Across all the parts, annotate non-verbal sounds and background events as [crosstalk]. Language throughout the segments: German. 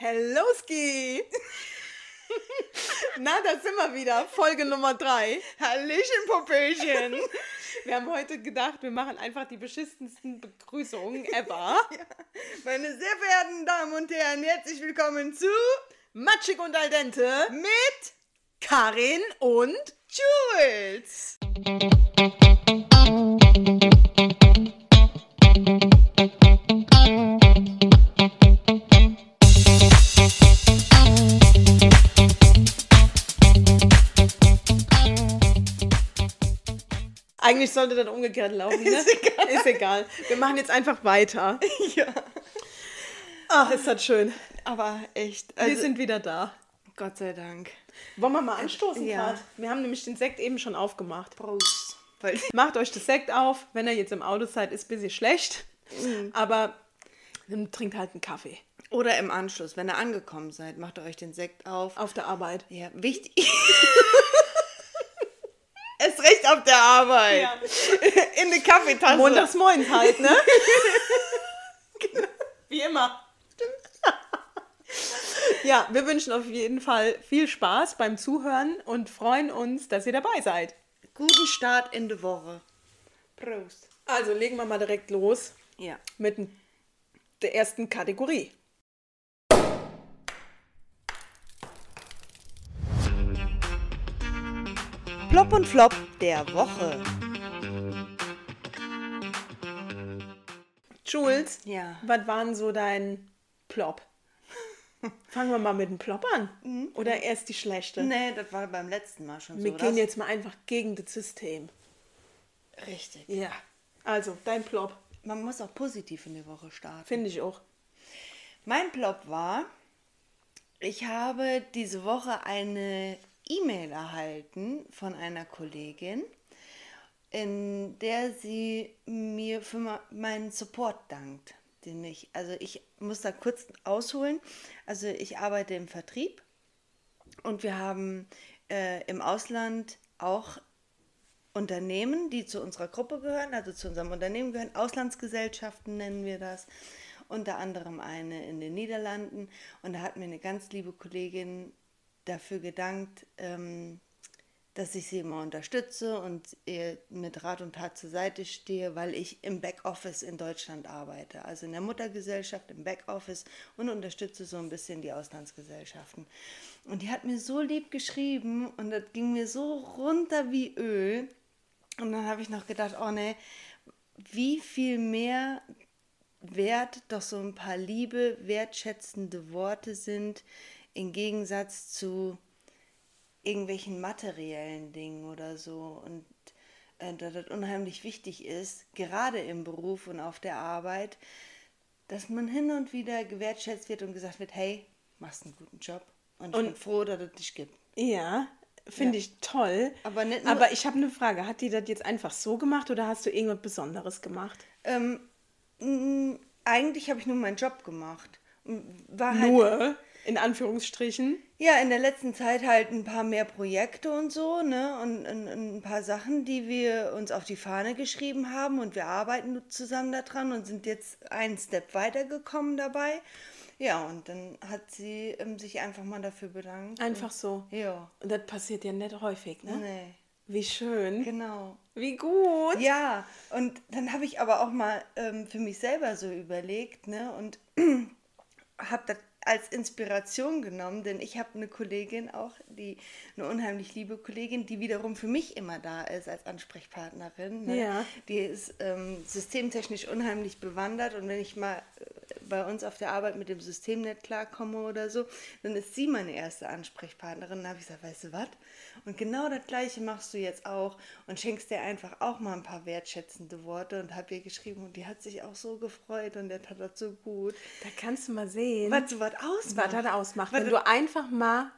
Hello Ski! [laughs] Na, da sind wir wieder. Folge Nummer 3. Hallöchen, Popöchen! [laughs] Wir haben heute gedacht, wir machen einfach die beschissensten Begrüßungen ever. [laughs] Ja. Meine sehr verehrten Damen und Herren, herzlich willkommen zu Matschig und al dente mit Karin und Jules. Eigentlich sollte das umgekehrt laufen, ne? Ist egal. Ist egal. Wir machen jetzt einfach weiter. [laughs] Ja. Ach, ist das schön. Aber echt. Wir Also, sind wieder da. Gott sei Dank. Wollen wir mal anstoßen Ja. grad? Wir haben nämlich den Sekt eben schon aufgemacht. Prost. [laughs] Macht euch das Sekt auf. Wenn ihr jetzt im Auto seid, ist ein bisschen schlecht. Aber dann trinkt halt einen Kaffee. oder im Anschluss, wenn ihr angekommen seid, macht ihr euch den Sekt auf. Auf der Arbeit. Ja, wichtig. [laughs] Es recht auf der Arbeit. Ja. [laughs] In die Kaffeetasse. Montags moins halt, ne? [laughs] Wie immer. ja, wir wünschen auf jeden Fall viel Spaß beim Zuhören und freuen uns, dass ihr dabei seid. Guten Start in die Woche. Prost. Also legen wir mal direkt los Ja. mit der ersten Kategorie. Plop und Flop der Woche. Jules, Ja. was waren so dein Plop? [laughs] Fangen wir mal mit dem Plop an. Oder erst die schlechte? Nee, das war beim letzten Mal schon Wir so. gehen das- jetzt mal einfach gegen das System. Richtig. Ja. Also, dein Plop. Man muss auch positiv in die Woche starten. Finde ich auch. Mein Plop war, ich habe diese Woche eine E-Mail erhalten von einer Kollegin, in der sie mir für meinen Support dankt. Den ich, also ich muss da kurz ausholen. Also ich arbeite im Vertrieb und wir haben äh, im Ausland auch Unternehmen, die zu unserer Gruppe gehören, also zu unserem Unternehmen gehören, Auslandsgesellschaften nennen wir das, unter anderem eine in den Niederlanden. Und da hat mir eine ganz liebe Kollegin dafür gedankt, ähm, dass ich sie immer unterstütze und ihr mit Rat und Tat zur Seite stehe, weil ich im Backoffice in Deutschland arbeite, also in der Muttergesellschaft im Backoffice und unterstütze so ein bisschen die Auslandsgesellschaften. Und die hat mir so lieb geschrieben und das ging mir so runter wie Öl. Und dann habe ich noch gedacht, oh nee, wie viel mehr wert doch so ein paar liebe, wertschätzende Worte sind, im Gegensatz zu irgendwelchen materiellen Dingen oder so. Und äh, dass das unheimlich wichtig ist, gerade im Beruf und auf der Arbeit, dass man hin und wieder gewertschätzt wird und gesagt wird, hey, machst einen guten Job. Und ich Und- bin froh, dass es dich gibt. Ja, finde Ja. ich toll. Aber nicht nur- Aber ich habe eine Frage. Hat die das jetzt einfach so gemacht oder hast du irgendwas Besonderes gemacht? Ähm, mh, eigentlich habe ich nur meinen Job gemacht. War halt, Nur, in Anführungsstrichen. Ja, in der letzten Zeit halt ein paar mehr Projekte und so, ne? Und, und, und ein paar Sachen, die wir uns auf die Fahne geschrieben haben und wir arbeiten zusammen daran und sind jetzt einen Step weitergekommen dabei. Ja, und dann hat sie ähm, sich einfach mal dafür bedankt. Einfach so. Ja. Und das passiert ja nicht häufig, ne? Nee, Wie schön. genau. Wie gut. Ja, und dann habe ich aber auch mal ähm, für mich selber so überlegt, ne? Und [clears throat] habe das als Inspiration genommen, denn ich habe eine Kollegin auch, die eine unheimlich liebe Kollegin, die wiederum für mich immer da ist als Ansprechpartnerin. Ne? Ja. Die ist ähm, systemtechnisch unheimlich bewandert und wenn ich mal äh, bei uns auf der Arbeit mit dem System nicht klarkomme oder so, dann ist sie meine erste Ansprechpartnerin. Dann habe ich gesagt, weißt du was? Und genau das Gleiche machst du jetzt auch und schenkst dir einfach auch mal ein paar wertschätzende Worte und habe ihr geschrieben und die hat sich auch so gefreut und der tat das so gut. Da kannst du mal sehen, Was so was was ausmacht. das ausmacht. Was Wenn du einfach mal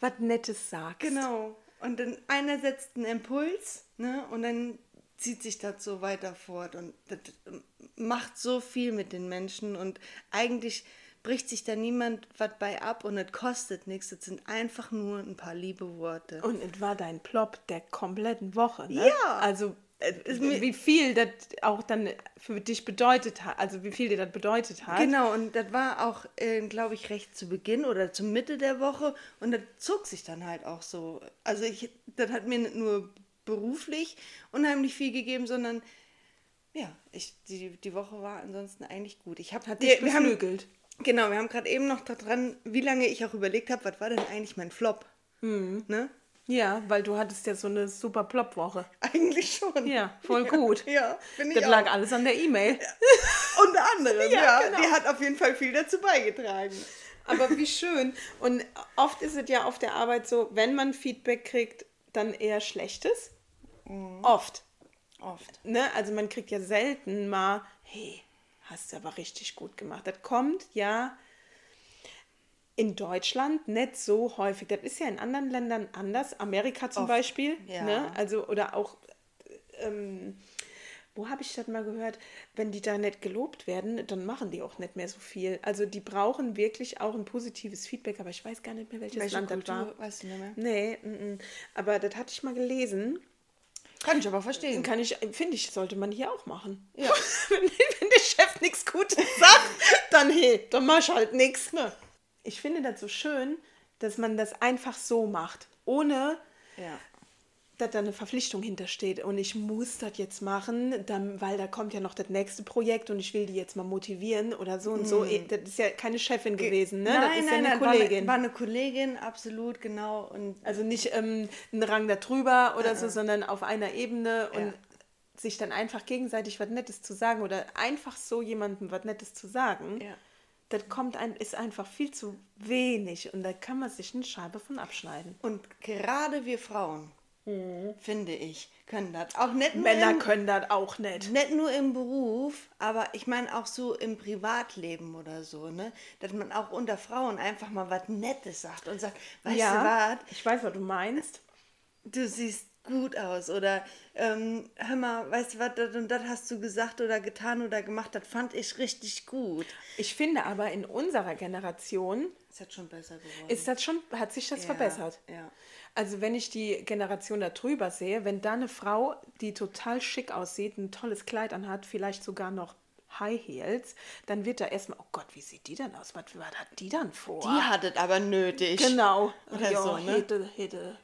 was Nettes sagst. Genau. Und dann einer setzt einen Impuls, ne? Und dann zieht sich das so weiter fort und das macht so viel mit den Menschen und eigentlich bricht sich da niemand was bei ab und es kostet nichts. Das sind einfach nur ein paar liebe Worte. Und es war dein Plop der kompletten Woche, ne? Ja. Also wie viel das auch dann für dich bedeutet hat, also wie viel dir das bedeutet hat. Genau, und das war auch, äh, glaube ich, recht zu Beginn oder zur Mitte der Woche und das zog sich dann halt auch so. Also ich, das hat mir nicht nur beruflich unheimlich viel gegeben, sondern ja, ich, die, die Woche war ansonsten eigentlich gut. Ich habe Hat dich haben, beflügelt. Genau, wir haben gerade eben noch daran, wie lange ich auch überlegt habe, was war denn eigentlich mein Flop? Mhm. Ne? Ja, weil du hattest ja so eine super Plop-Woche. Eigentlich schon. Ja, voll gut. Ja, finde ich Das auch. lag alles an der E-Mail. Unter anderem, [laughs] Ja, ja. genau. Die hat auf jeden Fall viel dazu beigetragen. Aber wie schön. Und oft ist es ja auf der Arbeit so, wenn man Feedback kriegt, dann eher Schlechtes. Oft. Oft. Ne? Also man kriegt ja selten mal, hey, hast du aber richtig gut gemacht. Das kommt ja in Deutschland nicht so häufig. Das ist ja in anderen Ländern anders. Amerika zum Oft, Beispiel. ja. Ne? Also, oder auch, ähm, wo habe ich das mal gehört? Wenn die da nicht gelobt werden, dann machen die auch nicht mehr so viel. Also die brauchen wirklich auch ein positives Feedback, aber ich weiß gar nicht mehr, welches Welche Land Kultur, das war. weißt du nicht mehr? Nee, mm, mm. aber das hatte ich mal gelesen. Kann ich aber verstehen. Kann ich, finde ich, sollte man hier auch machen. Ja. [laughs] wenn, wenn der Chef nichts Gutes sagt, dann hey, dann mach ich halt nichts. Ne? Ich finde das so schön, dass man das einfach so macht, ohne Ja. dass da eine Verpflichtung hintersteht. Und ich muss das jetzt machen, dann, weil da kommt ja noch das nächste Projekt und ich will die jetzt mal motivieren oder so und so. Das ist ja keine Chefin gewesen, ne? das Nein, ist nein, ja eine nein, Kollegin. War eine, war eine Kollegin, absolut, genau. Und Also nicht ähm, ein Rang da drüber oder so, sondern auf einer Ebene und Ja. sich dann einfach gegenseitig was Nettes zu sagen oder einfach so jemandem was Nettes zu sagen, Ja. Das kommt ein, ist einfach viel zu wenig und da kann man sich eine Scheibe von abschneiden. Und gerade wir Frauen, finde ich, können das. Auch nicht Männer im, können das auch nicht. nicht nur im Beruf, aber ich meine auch so im Privatleben oder so, ne? Dass man auch unter Frauen einfach mal was Nettes sagt und sagt, weißt du was, ich weiß, was du meinst. du siehst gut aus oder ähm, hör mal, weißt du was, das und das hast du gesagt oder getan oder gemacht, das fand ich richtig gut. Ich finde aber in unserer Generation Ist jetzt schon besser geworden. ist das schon, hat sich das Ja, verbessert. ja. Also wenn ich die Generation da drüber sehe, wenn da eine Frau, die total schick aussieht, ein tolles Kleid anhat, vielleicht sogar noch High Heels, dann wird da erstmal, oh Gott, wie sieht die denn aus? Was, was hat die dann vor? Die hat es aber nötig. genau. Oder ja, so, ne? Hätte, hätte,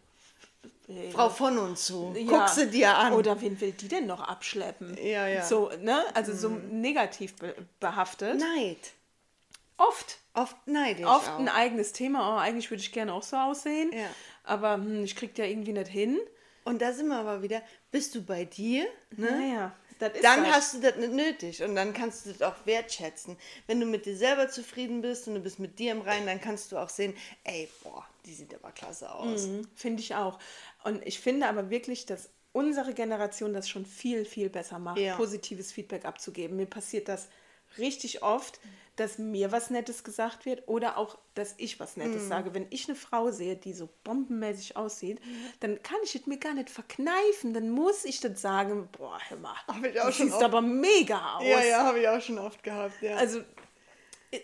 hätte. Frau von und zu. Ja. Guck sie dir an. Oder wen will die denn noch abschleppen? Ja, ja. So, ne? Also so negativ be behaftet. Neid. Oft. Oft neidisch Oft auch. ein eigenes Thema. Oh, eigentlich würde ich gerne auch so aussehen. Ja. Aber hm, ich krieg ja irgendwie nicht hin. Und da sind wir aber wieder, bist du bei dir, ne? Naja, Dann das. hast du das nicht nötig und dann kannst du das auch wertschätzen. Wenn du mit dir selber zufrieden bist und du bist mit dir im Reinen, dann kannst du auch sehen, ey, boah, die sieht aber klasse aus. Mhm, Finde ich auch. Und ich finde aber wirklich, dass unsere Generation das schon viel, viel besser macht, Ja. positives Feedback abzugeben. Mir passiert das richtig oft, dass mir was Nettes gesagt wird oder auch, dass ich was Mhm. Nettes sage. Wenn ich eine Frau sehe, die so bombenmäßig aussieht, Mhm. dann kann ich es mir gar nicht verkneifen. Dann muss ich das sagen, boah, hör mal, Hab ich auch du schon siehst oft. aber mega aus. Ja, ja, habe ich auch schon oft gehabt, ja. Also,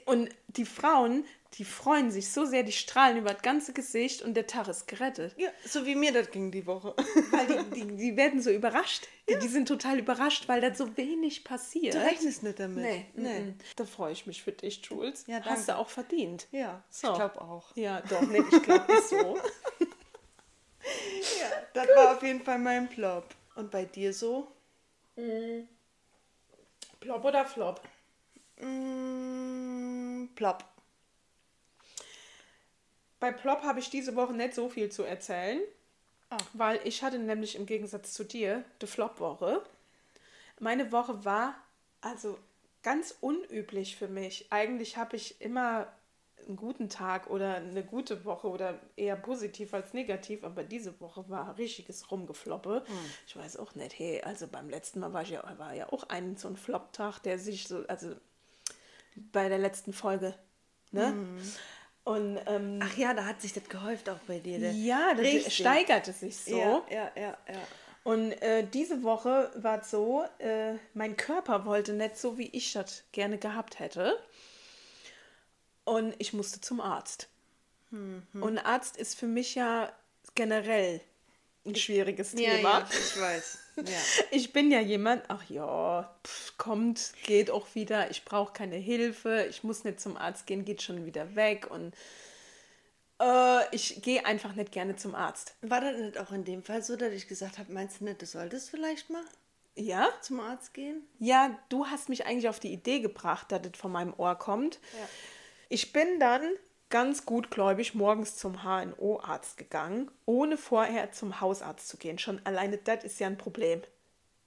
und die Frauen, die freuen sich so sehr, die strahlen über das ganze Gesicht und der Tag ist gerettet. ja, so wie mir das ging die Woche. Weil die, die, die werden so überrascht. Die, die sind total überrascht, weil da so wenig passiert. Du rechnest nicht damit. Nee, nee. nee. Da freue ich mich für dich, Jules. Ja, danke. Hast du auch verdient. Ja, So. ich glaube auch. Ja, doch, nee, ich glaube, ist so. [laughs] Ja, das war auf jeden Fall mein Plop. Und bei dir so? Plop oder Flop? Mm, plop. Bei Plop habe ich diese Woche nicht so viel zu erzählen, Ah. weil ich hatte nämlich im Gegensatz zu dir die Flop-Woche. Meine Woche war also ganz unüblich für mich. Eigentlich habe ich immer einen guten Tag oder eine gute Woche oder eher positiv als negativ, aber diese Woche war richtiges Rumgefloppe. Ich weiß auch nicht, hey, also beim letzten Mal war, ich ja, war ja auch ein so ein Flop-Tag, der sich so, also bei der letzten Folge, ne? Und ähm, Ach ja, da hat sich das gehäuft auch bei dir. ja, das Richtig. steigerte sich so. Ja, ja, ja, ja. Und äh, diese Woche war es so, äh, mein Körper wollte nicht so, wie ich das gerne gehabt hätte. Und ich musste zum Arzt. Und Arzt ist für mich ja generell ein schwieriges Ja, Thema. ja, ich weiß. Ja. [laughs] Ich bin ja jemand, ach ja, pff, kommt, geht auch wieder, ich brauche keine Hilfe, ich muss nicht zum Arzt gehen, geht schon wieder weg und äh, ich gehe einfach nicht gerne zum Arzt. War das nicht auch in dem Fall so, dass ich gesagt habe, meinst du nicht, du solltest vielleicht mal Ja? zum Arzt gehen? Ja, du hast mich eigentlich auf die Idee gebracht, dass das von meinem Ohr kommt. Ich bin dann ganz gutgläubig morgens zum HNO-Arzt gegangen, ohne vorher zum Hausarzt zu gehen. Schon alleine das ist ja ein Problem.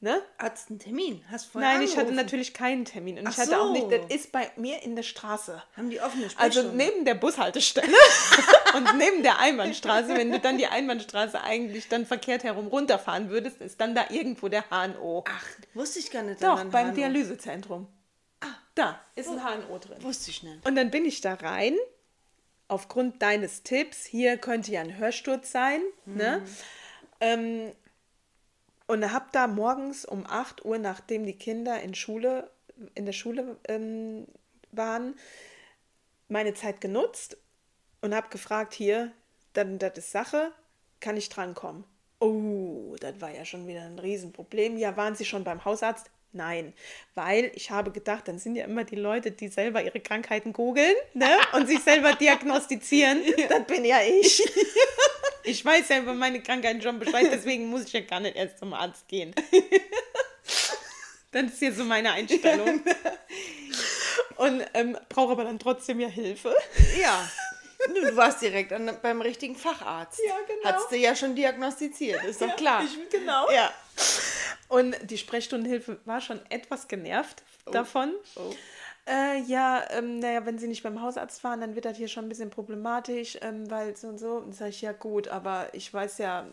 Ne? Arzt einen Termin? Hast du vorher Nein, ich hatte angerufen? natürlich keinen Termin. Und Ach ich hatte auch nicht, so. das ist bei mir in der Straße. Haben die offene Also Sprechstunde? neben der Bushaltestelle [laughs] und neben der Einbahnstraße, wenn du dann die Einbahnstraße eigentlich dann verkehrt herum runterfahren würdest, ist dann da irgendwo der HNO. Ach, wusste ich gar nicht. Doch, beim Hahn- Dialysezentrum. Ah, da ist ein HNO drin. Wusste ich nicht. Und dann bin ich da rein, aufgrund deines Tipps, hier könnte ja ein Hörsturz sein, ne? Ähm, und habe da morgens um 8 Uhr, nachdem die Kinder in, Schule, in der Schule ähm, waren, meine Zeit genutzt und habe gefragt, hier, dann das ist Sache, kann ich drankommen? Oh, das war ja schon wieder ein Riesenproblem. Ja, waren Sie schon beim Hausarzt? Nein, weil ich habe gedacht, dann sind ja immer die Leute, die selber ihre Krankheiten googeln ne? und sich selber diagnostizieren. [laughs] Das bin ja ich. [laughs] Ich weiß ja über meine Krankheiten schon Bescheid, deswegen muss ich ja gar nicht erst zum Arzt gehen. Das ist hier so meine Einstellung. [laughs] Und ähm, brauche aber dann trotzdem ja Hilfe. Ja. Du, warst direkt an, beim richtigen Facharzt. Ja, genau. Hattest du ja schon diagnostiziert, ist doch klar. Ich, genau. ja. Und die Sprechstundenhilfe war schon etwas genervt davon. Oh. Äh, ja, ähm, naja, wenn Sie nicht beim Hausarzt fahren, dann wird das hier schon ein bisschen problematisch, ähm, weil so und so. Und sage ich, ja gut, aber ich weiß ja,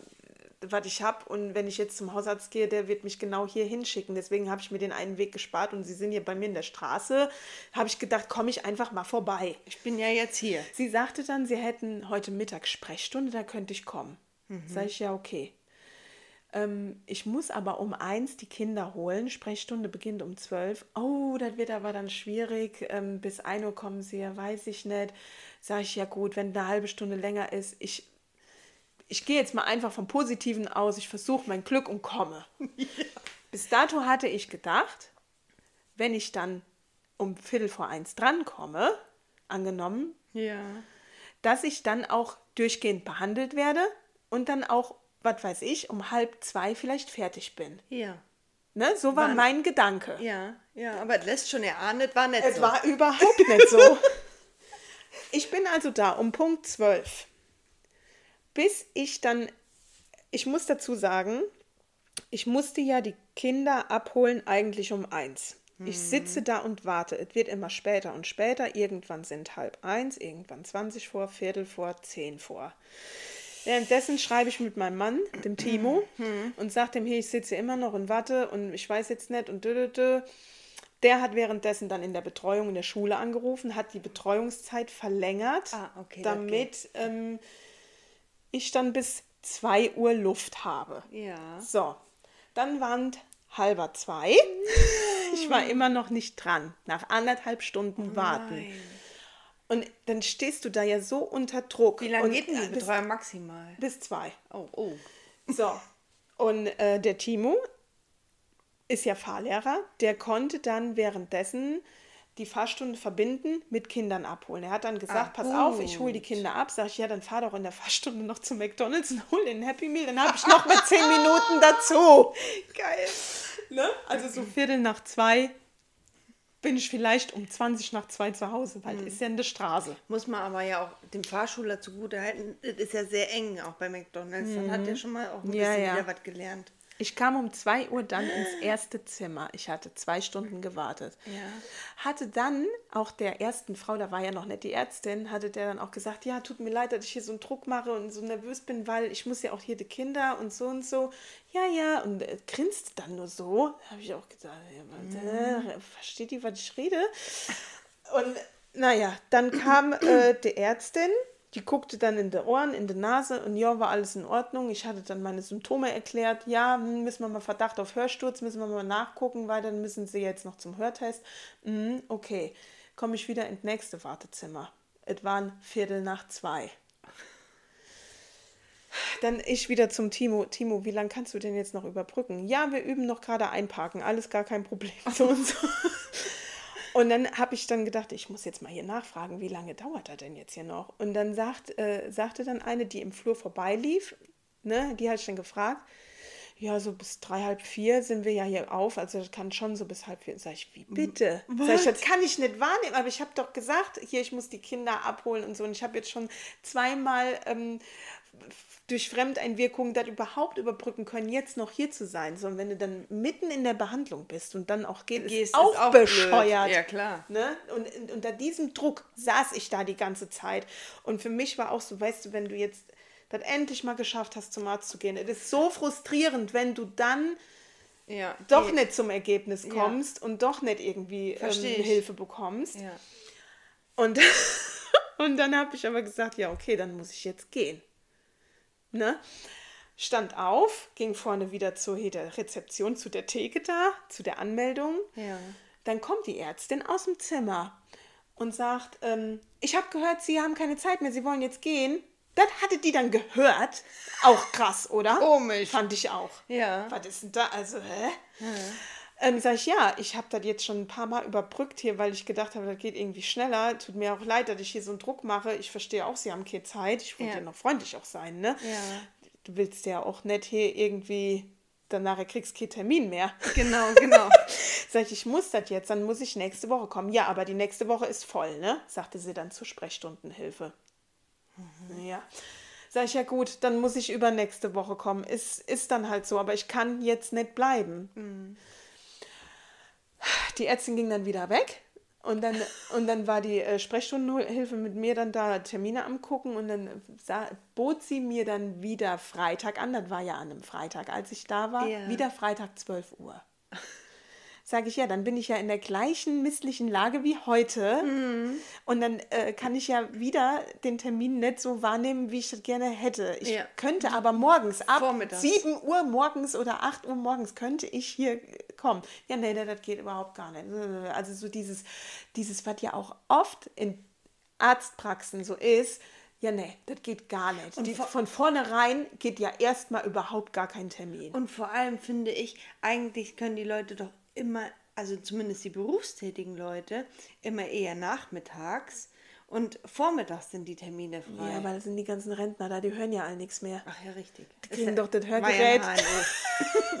was ich habe. Und wenn ich jetzt zum Hausarzt gehe, der wird mich genau hier hinschicken. Deswegen habe ich mir den einen Weg gespart und Sie sind hier bei mir in der Straße. Habe ich gedacht, komme ich einfach mal vorbei. Ich bin ja jetzt hier. Sie sagte dann, sie hätten heute Mittag Sprechstunde, da könnte ich kommen. Sag ich ja, okay. Ähm, ich muss aber um eins die Kinder holen. Sprechstunde beginnt um zwölf. Oh, das wird aber dann schwierig. Ähm, bis 1 Uhr kommen sie ja, weiß ich nicht. Sag ich ja gut, wenn eine halbe Stunde länger ist. Ich, ich gehe jetzt mal einfach vom Positiven aus. Ich versuche mein Glück und komme. [laughs] Bis dato hatte ich gedacht, wenn ich dann um Viertel vor eins drankomme, angenommen, Ja. dass ich dann auch durchgehend behandelt werde und dann auch, was weiß ich, um halb zwei vielleicht fertig bin. Ja. Ne? So war Wann- mein Gedanke. Ja, ja, aber es lässt schon erahnen, das war nicht Es so. war überhaupt nicht so. [laughs] Ich bin also da um Punkt 12. Bis ich dann, ich muss dazu sagen, ich musste ja die Kinder abholen eigentlich um eins. Ich sitze da und warte. Es wird immer später und später. Irgendwann sind halb eins, irgendwann 20 vor, Viertel vor, zehn vor. Währenddessen schreibe ich mit meinem Mann, dem Timo, und sage dem, hier, ich sitze immer noch und warte und ich weiß jetzt nicht und dö, dö, dö. Der hat währenddessen dann in der Betreuung in der Schule angerufen, hat die Betreuungszeit verlängert, Ah, okay, damit ähm, ich dann bis 2 Uhr Luft habe. Ja. So, dann waren halber zwei. Ich war immer noch nicht dran. Nach anderthalb Stunden warten. Oh Nein. Und dann stehst du da ja so unter Druck. Wie lange geht denn äh, die bis, Betreuung maximal? bis zwei. Oh, oh. So. Und äh, der Timo ist ja Fahrlehrer. Der konnte dann währenddessen die Fahrstunde verbinden mit Kindern abholen. Er hat dann gesagt, Ah, pass auf, ich hole die. Kinder ab. Sag ich, ja, dann fahr doch in der Fahrstunde noch zu McDonalds und hol den Happy Meal. Dann habe ich noch mal zehn Minuten dazu. [laughs] Geil. Ne? Also so Viertel nach zwei bin ich vielleicht um 20 nach zwei zu Hause, weil Mhm. ist ja in der Straße. Muss man aber ja auch dem Fahrschüler zugute halten, es ist ja sehr eng, auch bei McDonalds. Dann hat der schon mal auch ein Mhm. Ja, bisschen ja. wieder was gelernt. Ich kam um 2 Uhr dann ins erste Zimmer. Ich hatte zwei Stunden gewartet. Ja. Hatte dann auch der ersten Frau, da war ja noch nicht die Ärztin, hatte der dann auch gesagt, ja, tut mir leid, dass ich hier so einen Druck mache und so nervös bin, weil ich muss ja auch hier die Kinder und so und so. Ja, ja, und äh, grinst dann nur so. Da habe ich auch gedacht, ja, äh, versteht die, was ich rede? Und naja, dann kam äh, die Ärztin, die guckte dann in die Ohren, in die Nase und ja, war alles in Ordnung. Ich hatte dann meine Symptome erklärt. Ja, hm, müssen wir mal Verdacht auf Hörsturz, müssen wir mal nachgucken, weil dann müssen sie jetzt noch zum Hörtest. Mhm, okay, komme ich wieder ins nächste Wartezimmer. Es waren Viertel nach zwei. Dann ich wieder zum Timo. Timo, wie lange kannst du denn jetzt noch überbrücken? Ja, wir üben noch gerade einparken. Alles gar kein Problem. So und so. Und dann habe ich dann gedacht, ich muss jetzt mal hier nachfragen, wie lange dauert er denn jetzt hier noch? Und dann sagt, äh, sagte dann eine, die im Flur vorbeilief, ne, die hatte ich dann gefragt, ja, so bis drei, halb vier sind wir ja hier auf, also das kann schon so bis halb vier. Sag ich, wie bitte? Sag ich, das kann ich nicht wahrnehmen, aber ich habe doch gesagt, hier, ich muss die Kinder abholen und so. Und ich habe jetzt schon zweimal ähm, durch Fremdeinwirkungen das überhaupt überbrücken können, jetzt noch hier zu sein. So, und wenn du dann mitten in der Behandlung bist und dann auch geht, Gehst, ist auch, ist auch bescheuert. blöd. Ja, klar. Ne? Und, und unter diesem Druck saß ich da die ganze Zeit. Und für mich war auch so, weißt du, wenn du jetzt das endlich mal geschafft hast, zum Arzt zu gehen, es ist so frustrierend, wenn du dann Ja, doch die- nicht zum Ergebnis kommst und doch nicht irgendwie ähm. Hilfe bekommst. Ja. Und, [laughs] und dann habe ich aber gesagt, ja, okay, dann muss ich jetzt gehen. Ne? Stand auf, ging vorne wieder zur der Rezeption, zu der Theke da, zu der Anmeldung. Ja. Dann kommt die Ärztin aus dem Zimmer und sagt, ähm, ich habe gehört, Sie haben keine Zeit mehr, Sie wollen jetzt gehen. Das hatte die dann gehört. Auch krass, oder? Komisch. Fand ich auch. Ja. Was ist denn da? Also, hä? Ähm, sag ich, ja, ich habe das jetzt schon ein paar Mal überbrückt hier, weil ich gedacht habe, das geht irgendwie schneller. Tut mir auch leid, dass ich hier so einen Druck mache. Ich verstehe auch, Sie haben keine Zeit. Ich wollte Ja. ja noch freundlich auch sein, ne? Ja. Du willst ja auch nicht hier irgendwie, dann nachher kriegst du keinen Termin mehr. [laughs] Genau, genau. [laughs] Sag ich, ich muss das jetzt, dann muss ich nächste Woche kommen. Ja, aber die nächste Woche ist voll, ne? Sagte sie dann zur Sprechstundenhilfe. Ja. Sag ich, ja gut, dann muss ich übernächste Woche kommen. Ist, ist dann halt so, aber ich kann jetzt nicht bleiben. Die Ärztin ging dann wieder weg. Und dann, und dann war die äh, Sprechstundenhilfe mit mir dann da Termine am gucken und dann sah, bot sie mir dann wieder Freitag an. Das war ja an einem Freitag, als ich da war. Ja. Wieder Freitag 12 Uhr. Sage ich ja, dann bin ich ja in der gleichen misslichen Lage wie heute. Mhm. Und dann äh, kann ich ja wieder den Termin nicht so wahrnehmen, wie ich das gerne hätte. Ich Ja. könnte aber morgens ab Vormittags. 7 Uhr morgens oder 8 Uhr morgens könnte ich hier kommen. Ja, nee, nee, das geht überhaupt gar nicht. Also so dieses, dieses, was ja auch oft in Arztpraxen so ist, ja, nee, das geht gar nicht. Die, vor- von vornherein geht ja erstmal überhaupt gar kein Termin. Und vor allem finde ich, eigentlich können die Leute doch immer, also zumindest die berufstätigen Leute, immer eher nachmittags und vormittags sind die Termine frei. ja, aber das sind die ganzen Rentner da, die hören ja alle nichts mehr. Ach ja, richtig. Die kriegen doch das Hörgerät. Ja. [laughs]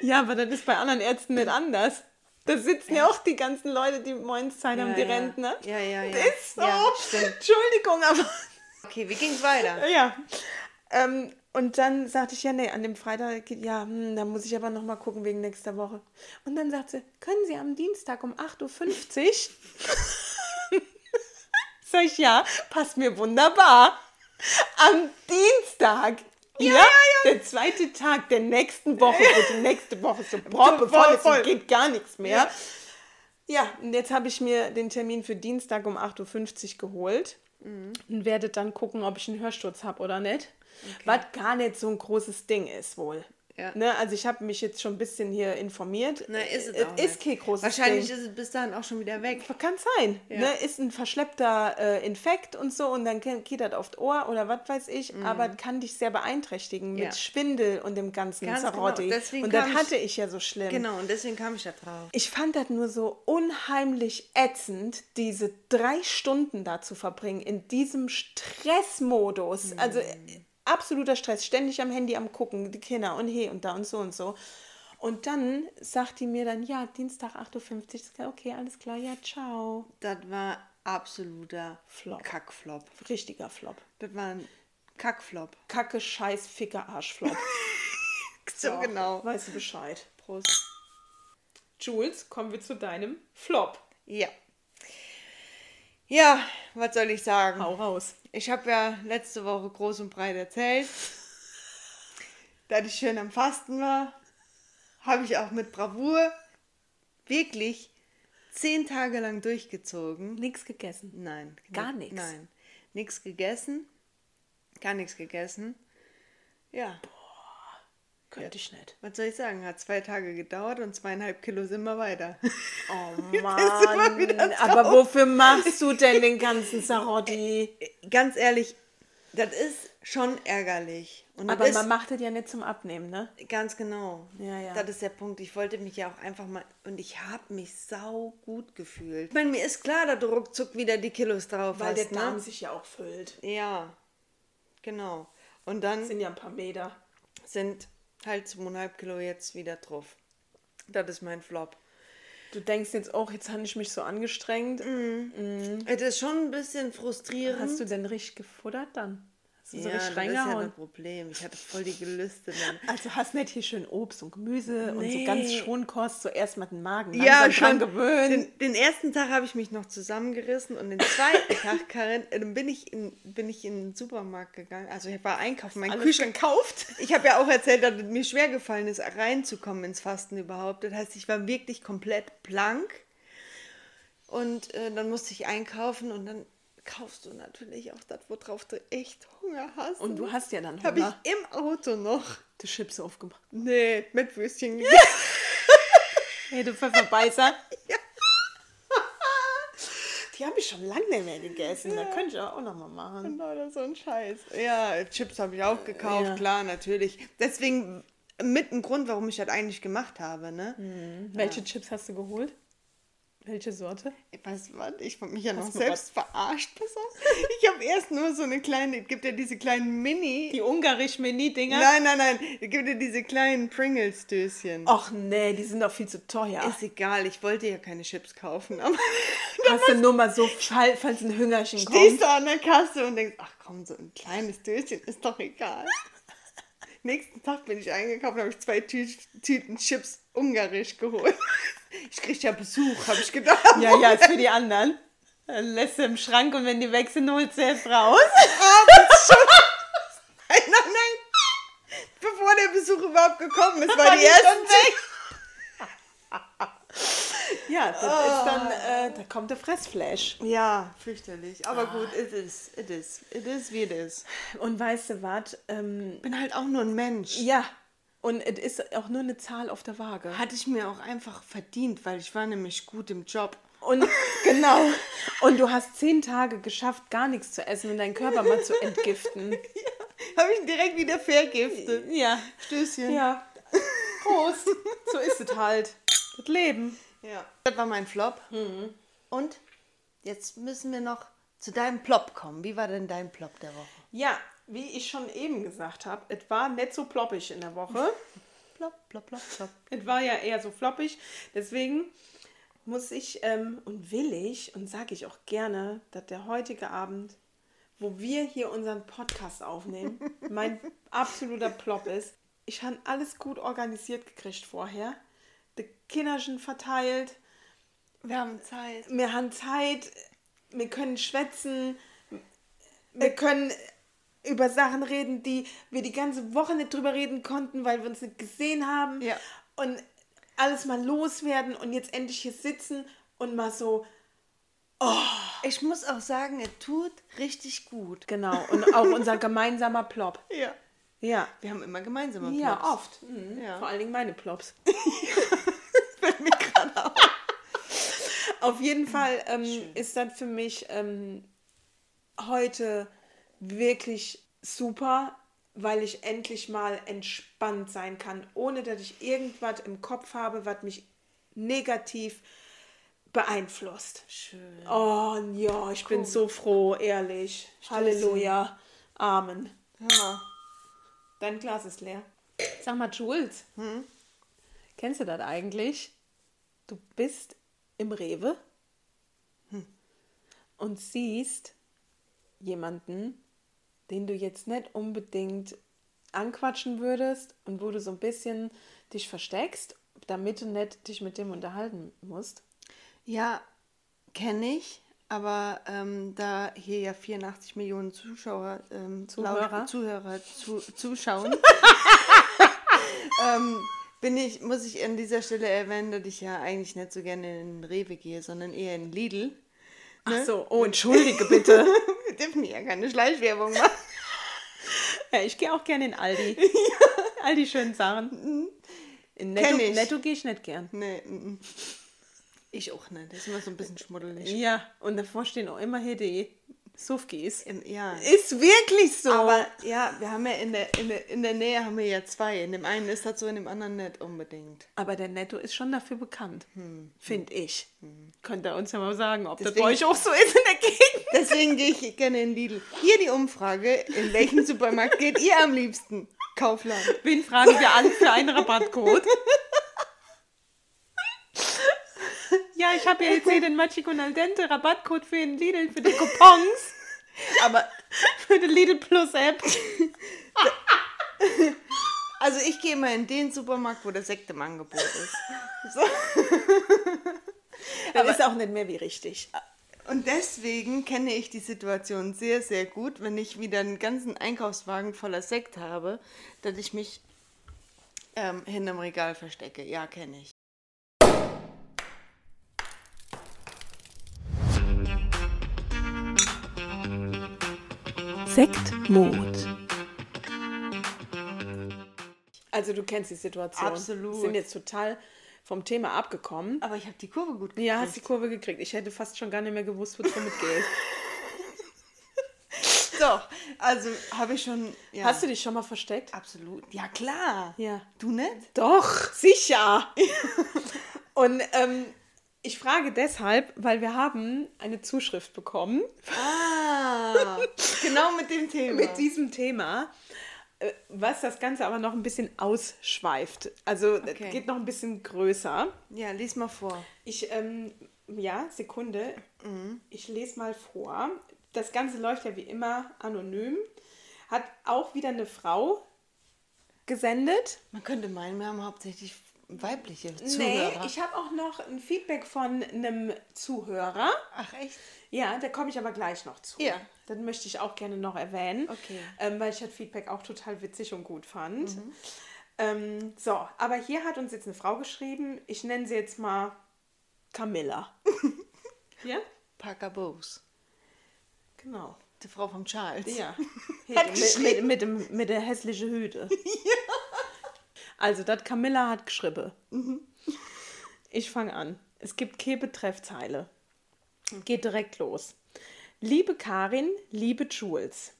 Ja, aber das ist bei anderen Ärzten nicht anders. Da sitzen ja auch die ganzen Leute, die morgens Zeit haben, Ja, die ja. Rentner. Ja, ja, ja. Das ist so. Ja. Entschuldigung, aber. Okay, wie ging's weiter? Ja. Ähm, und dann sagte ich, ja, nee, an dem Freitag, ja, hm, da muss ich aber noch mal gucken wegen nächster Woche. Und dann sagt sie, können Sie am Dienstag um 8.50 Uhr? [laughs] Sag ich, ja, passt mir wunderbar. Am Dienstag. Ja, der zweite Tag der nächsten Woche, wo die nächste Woche so proppe voll ist und geht gar nichts mehr. Ja. Ja, und jetzt habe ich mir den Termin für Dienstag um 8.50 Uhr geholt und werde dann gucken, ob ich einen Hörsturz habe oder nicht. Was gar nicht so ein großes Ding ist wohl. Ja. Ne, also ich habe mich jetzt schon ein bisschen hier informiert. Na, ist es Es auch ist nicht. kein großes Wahrscheinlich Ding. ist es bis dahin auch schon wieder weg. Kann sein. Ja. Ne? Ist ein verschleppter äh, Infekt und so und dann geht das aufs Ohr oder was weiß ich, aber kann dich sehr beeinträchtigen mit Mhm. Ja. Schwindel und dem ganzen Ganz genau. Zarotti. Deswegen Und das hatte ich ja so schlimm. Genau, und deswegen kam ich da drauf. Ich fand das nur so unheimlich ätzend, diese drei Stunden da zu verbringen, in diesem Stressmodus. Also äh, absoluter Stress, ständig am Handy am Gucken, die Kinder und hey und da und so und so. Und dann sagt die mir dann, ja, Dienstag 8.50 Uhr, okay, alles klar, ja, ciao. Das war absoluter Flop. Kackflop. Richtiger Flop. Das war ein Kackflop. Kacke, Scheiß, Ficker, Arschflop. [laughs] So genau. Weißt du Bescheid. Prost. Jules, kommen wir zu deinem Flop. Ja. Ja, was soll ich sagen? Hau raus. Ich habe ja letzte Woche groß und breit erzählt, dass ich schön am Fasten war. Habe ich auch mit Bravour wirklich zehn Tage lang durchgezogen. Nichts gegessen. Nein. Gar ni- nix? Nein. Nichts gegessen. Gar nichts gegessen. Ja, Könnte ich nicht. was soll ich sagen? Hat zwei Tage gedauert und zweieinhalb Kilo sind wir weiter. Oh [laughs] Mann, aber wofür machst du denn den ganzen [laughs] Sarotti? Ganz ehrlich, Das ist schon ärgerlich. Und Aber man macht das ja nicht zum Abnehmen, ne? Ganz genau. Ja, ja. Das ist der Punkt. Ich wollte mich ja auch einfach mal. Und ich habe mich sau gut gefühlt. Ich meine, mir ist klar, dass du ruckzuck wieder die Kilos drauf Weil der hast. Darm Ne? sich ja auch füllt. Ja, genau. Und dann Das sind ja ein paar Meter. sind halt zweieinhalb Kilo jetzt wieder drauf. Das ist mein Flop. Du denkst jetzt auch, jetzt habe ich mich so angestrengt. Es ist schon ein bisschen frustrierend. Hast du denn richtig gefuttert dann? Hast du so ja, richtig das ist ja das Problem. Ich hatte voll die Gelüste dann. Also hast nicht hier schön Obst und Gemüse und so Nee. ganz Schonkost, so erstmal den Magen Ja, schon. dran gewöhnen. Den, den ersten Tag habe ich mich noch zusammengerissen und den zweiten [laughs] Tag, Karin, äh, dann bin ich, in, bin ich in den Supermarkt gegangen. Also ich war einkaufen, mein Kühlschrank gekauft. [laughs] Ich habe ja auch erzählt, dass es mir schwer gefallen ist, reinzukommen ins Fasten überhaupt. Das heißt, ich war wirklich komplett blank. Und äh, dann musste ich einkaufen und dann kaufst du natürlich auch das, worauf du echt Hunger hast. Und du hast ja dann habe ich Hunger. im Auto noch. Die Chips aufgemacht. Nee, mit Würstchen [laughs] gegessen. Hey, du Pfefferbeißer. [laughs] Die habe ich schon lange nicht mehr gegessen. Da könnte ich auch noch mal machen. Genau, das ist so ein Scheiß. Ja, Chips habe ich auch gekauft, Ja. klar, natürlich. Deswegen mit ein Grund, warum ich das eigentlich gemacht habe, ne? Welche Chips hast du geholt? Welche Sorte? Ich weiß was, ich habe mich ja noch selbst verarscht. Pass auf. Ich habe erst nur so eine kleine, es gibt ja diese kleinen Mini. Die Ungarisch-Mini-Dinger? Nein, nein, nein, es gibt ja diese kleinen Pringles-Döschen. Och nee, die sind doch viel zu teuer. Ist egal, ich wollte ja keine Chips kaufen. Aber [laughs] Hast du nur mal so, fall- falls ein Hüngerchen kommt. stehst du an der Kasse und denkst, ach komm, so ein kleines Döschen ist doch egal. [laughs] Nächsten Tag bin ich eingekauft, habe ich zwei Tü Tüten Chips ungarisch geholt. Ich krieg ja Besuch, habe ich gedacht. [laughs] Ja, ja, ist für die anderen. Dann lässt du im Schrank und wenn die weg sind, holst du erst raus. Nein, nein, nein. Bevor der Besuch überhaupt gekommen ist, war die die erste schon weg. [laughs] Ja, das ist dann, äh, da kommt der Fressflash. Ja, fürchterlich. Aber gut, it is, it is, it is wie it is. Und weißt du was? Ähm, bin halt auch nur ein Mensch. ja, und es ist auch nur eine Zahl auf der Waage. Hatte ich mir auch einfach verdient, weil ich war nämlich gut im Job. Und [laughs] genau. Und du hast zehn Tage geschafft, gar nichts zu essen und deinen Körper mal zu entgiften. [laughs] Habe ich direkt wieder vergiftet. Ja. Stößchen. Ja. Prost. So ist es halt. Das Leben. ja. Das war mein Flop. Und jetzt müssen wir noch zu deinem Plop kommen. Wie war denn dein Plop der Woche? Ja, wie ich schon eben gesagt habe, es war nicht so ploppig in der Woche. [laughs] Plop, plop, plop, plop. Es war ja eher so floppig. Deswegen muss ich ähm, und will ich und sage ich auch gerne, dass der heutige Abend, wo wir hier unseren Podcast aufnehmen, [laughs] mein absoluter Plop ist. Ich habe alles gut organisiert gekriegt vorher. Die Kinderchen verteilt. Wir haben Zeit. Wir haben Zeit. Wir können schwätzen. Wir können über Sachen reden, die wir die ganze Woche nicht drüber reden konnten, weil wir uns nicht gesehen haben. Ja. Und alles mal loswerden und jetzt endlich hier sitzen und mal so, Ich muss auch sagen, es tut richtig gut. genau, und auch unser gemeinsamer Plop. [laughs] Ja. Ja. Wir haben immer gemeinsame Plops. Ja, oft. Mhm. Ja. Vor allen Dingen meine Plops. [laughs] Fällt mir gerade auf. Auf jeden Fall ähm, ist das für mich ähm, heute wirklich super, weil ich endlich mal entspannt sein kann, ohne dass ich irgendwas im Kopf habe, was mich negativ beeinflusst. Schön. Oh ja, ich bin so froh, ehrlich. Halleluja. Amen. Mal. Dein Glas ist leer. Sag mal, Jules, kennst du das eigentlich? Du bist im Rewe und siehst jemanden, den du jetzt nicht unbedingt anquatschen würdest und wo du so ein bisschen dich versteckst, damit du nicht dich mit dem unterhalten musst. Ja, kenne ich. Aber ähm, da hier ja 84 Millionen Zuschauer, ähm, Zuhörer? Zuhörer zu, zuschauen, [laughs] ähm, bin ich, muss ich an dieser Stelle erwähnen, dass ich ja eigentlich nicht so gerne in Rewe gehe, sondern eher in Lidl. Ach so, oh, entschuldige bitte. [laughs] [laughs] Ja keine Schleichwerbung [laughs] machen. Ja, ich gehe auch gerne in Aldi. [laughs] All die schönen Sachen. In Netto. Netto gehe ich nicht gern. Nee, mm. ich auch nicht. Das ist immer so ein bisschen schmuddelig. Ja, und davor stehen auch immer hier die Sufkis. In, ja. Ist wirklich so. Aber ja, wir haben ja in der, in, der, in der Nähe haben wir ja zwei. In dem einen ist das so, in dem anderen nicht unbedingt. Aber der Netto ist schon dafür bekannt, finde ich. Könnt ihr uns ja mal sagen, ob das Deswegen- bei euch auch so ist in der Gegend. [laughs] Deswegen gehe ich gerne in Lidl. Hier die Umfrage. In welchen Supermarkt geht ihr am liebsten? Kaufland. Wen fragen wir an für einen Rabattcode? [laughs] ja, ich habe ja jetzt hier den Machiko Al Dente Rabattcode für den Lidl, für die Coupons, [laughs] Aber [laughs] für die Lidl Plus App. [laughs] also ich gehe mal in den Supermarkt, wo der Sekt im Angebot ist. So. Das ist auch nicht mehr wie richtig. Und deswegen kenne ich die Situation sehr, sehr gut, wenn ich wieder einen ganzen Einkaufswagen voller Sekt habe, dass ich mich ähm, hinterm Regal verstecke. Ja, kenne ich. Sektmod. Also du kennst die Situation. Absolut. Wir sind jetzt total vom Thema abgekommen. Aber ich habe die Kurve gut Ja, hast die Kurve gekriegt. Ich hätte fast schon gar nicht mehr gewusst, wo es damit geht. Doch, also habe ich schon. Ja. Hast du dich schon mal versteckt? Absolut. Ja, klar. Ja. Du nicht? Doch, sicher. [laughs] Und ähm, ich frage deshalb, weil wir haben eine Zuschrift bekommen Ah, [laughs] genau mit dem Thema. mit diesem Thema, äh, was das Ganze aber noch ein bisschen ausschweift. Also es Okay. geht noch ein bisschen größer. ja, lies mal vor. Ich, ähm, ja, Sekunde. Mhm. Ich lese mal vor. Das Ganze läuft ja wie immer anonym. Hat auch wieder eine Frau gesendet. Man könnte meinen, wir haben hauptsächlich weibliche Nee, Zuhörer. ich habe auch noch ein Feedback von einem Zuhörer. Ach echt? Ja, da komme ich aber gleich noch zu. Ja. Das möchte ich auch gerne noch erwähnen. Okay. Ähm, weil ich das Feedback auch total witzig und gut fand. Ähm, so, aber hier hat uns jetzt eine Frau geschrieben. Ich nenne sie jetzt mal Camilla. [laughs] ja? Parker Bowes. Genau. Die Frau von Charles. Ja. [laughs] Hat mit, geschrieben. mit, mit, dem, mit der hässlichen Hüte. [laughs] Also, das Camilla hat geschrieben. Ich fange an. Es gibt keine Betreffzeile. Geht direkt los. Liebe Karin, liebe Jules.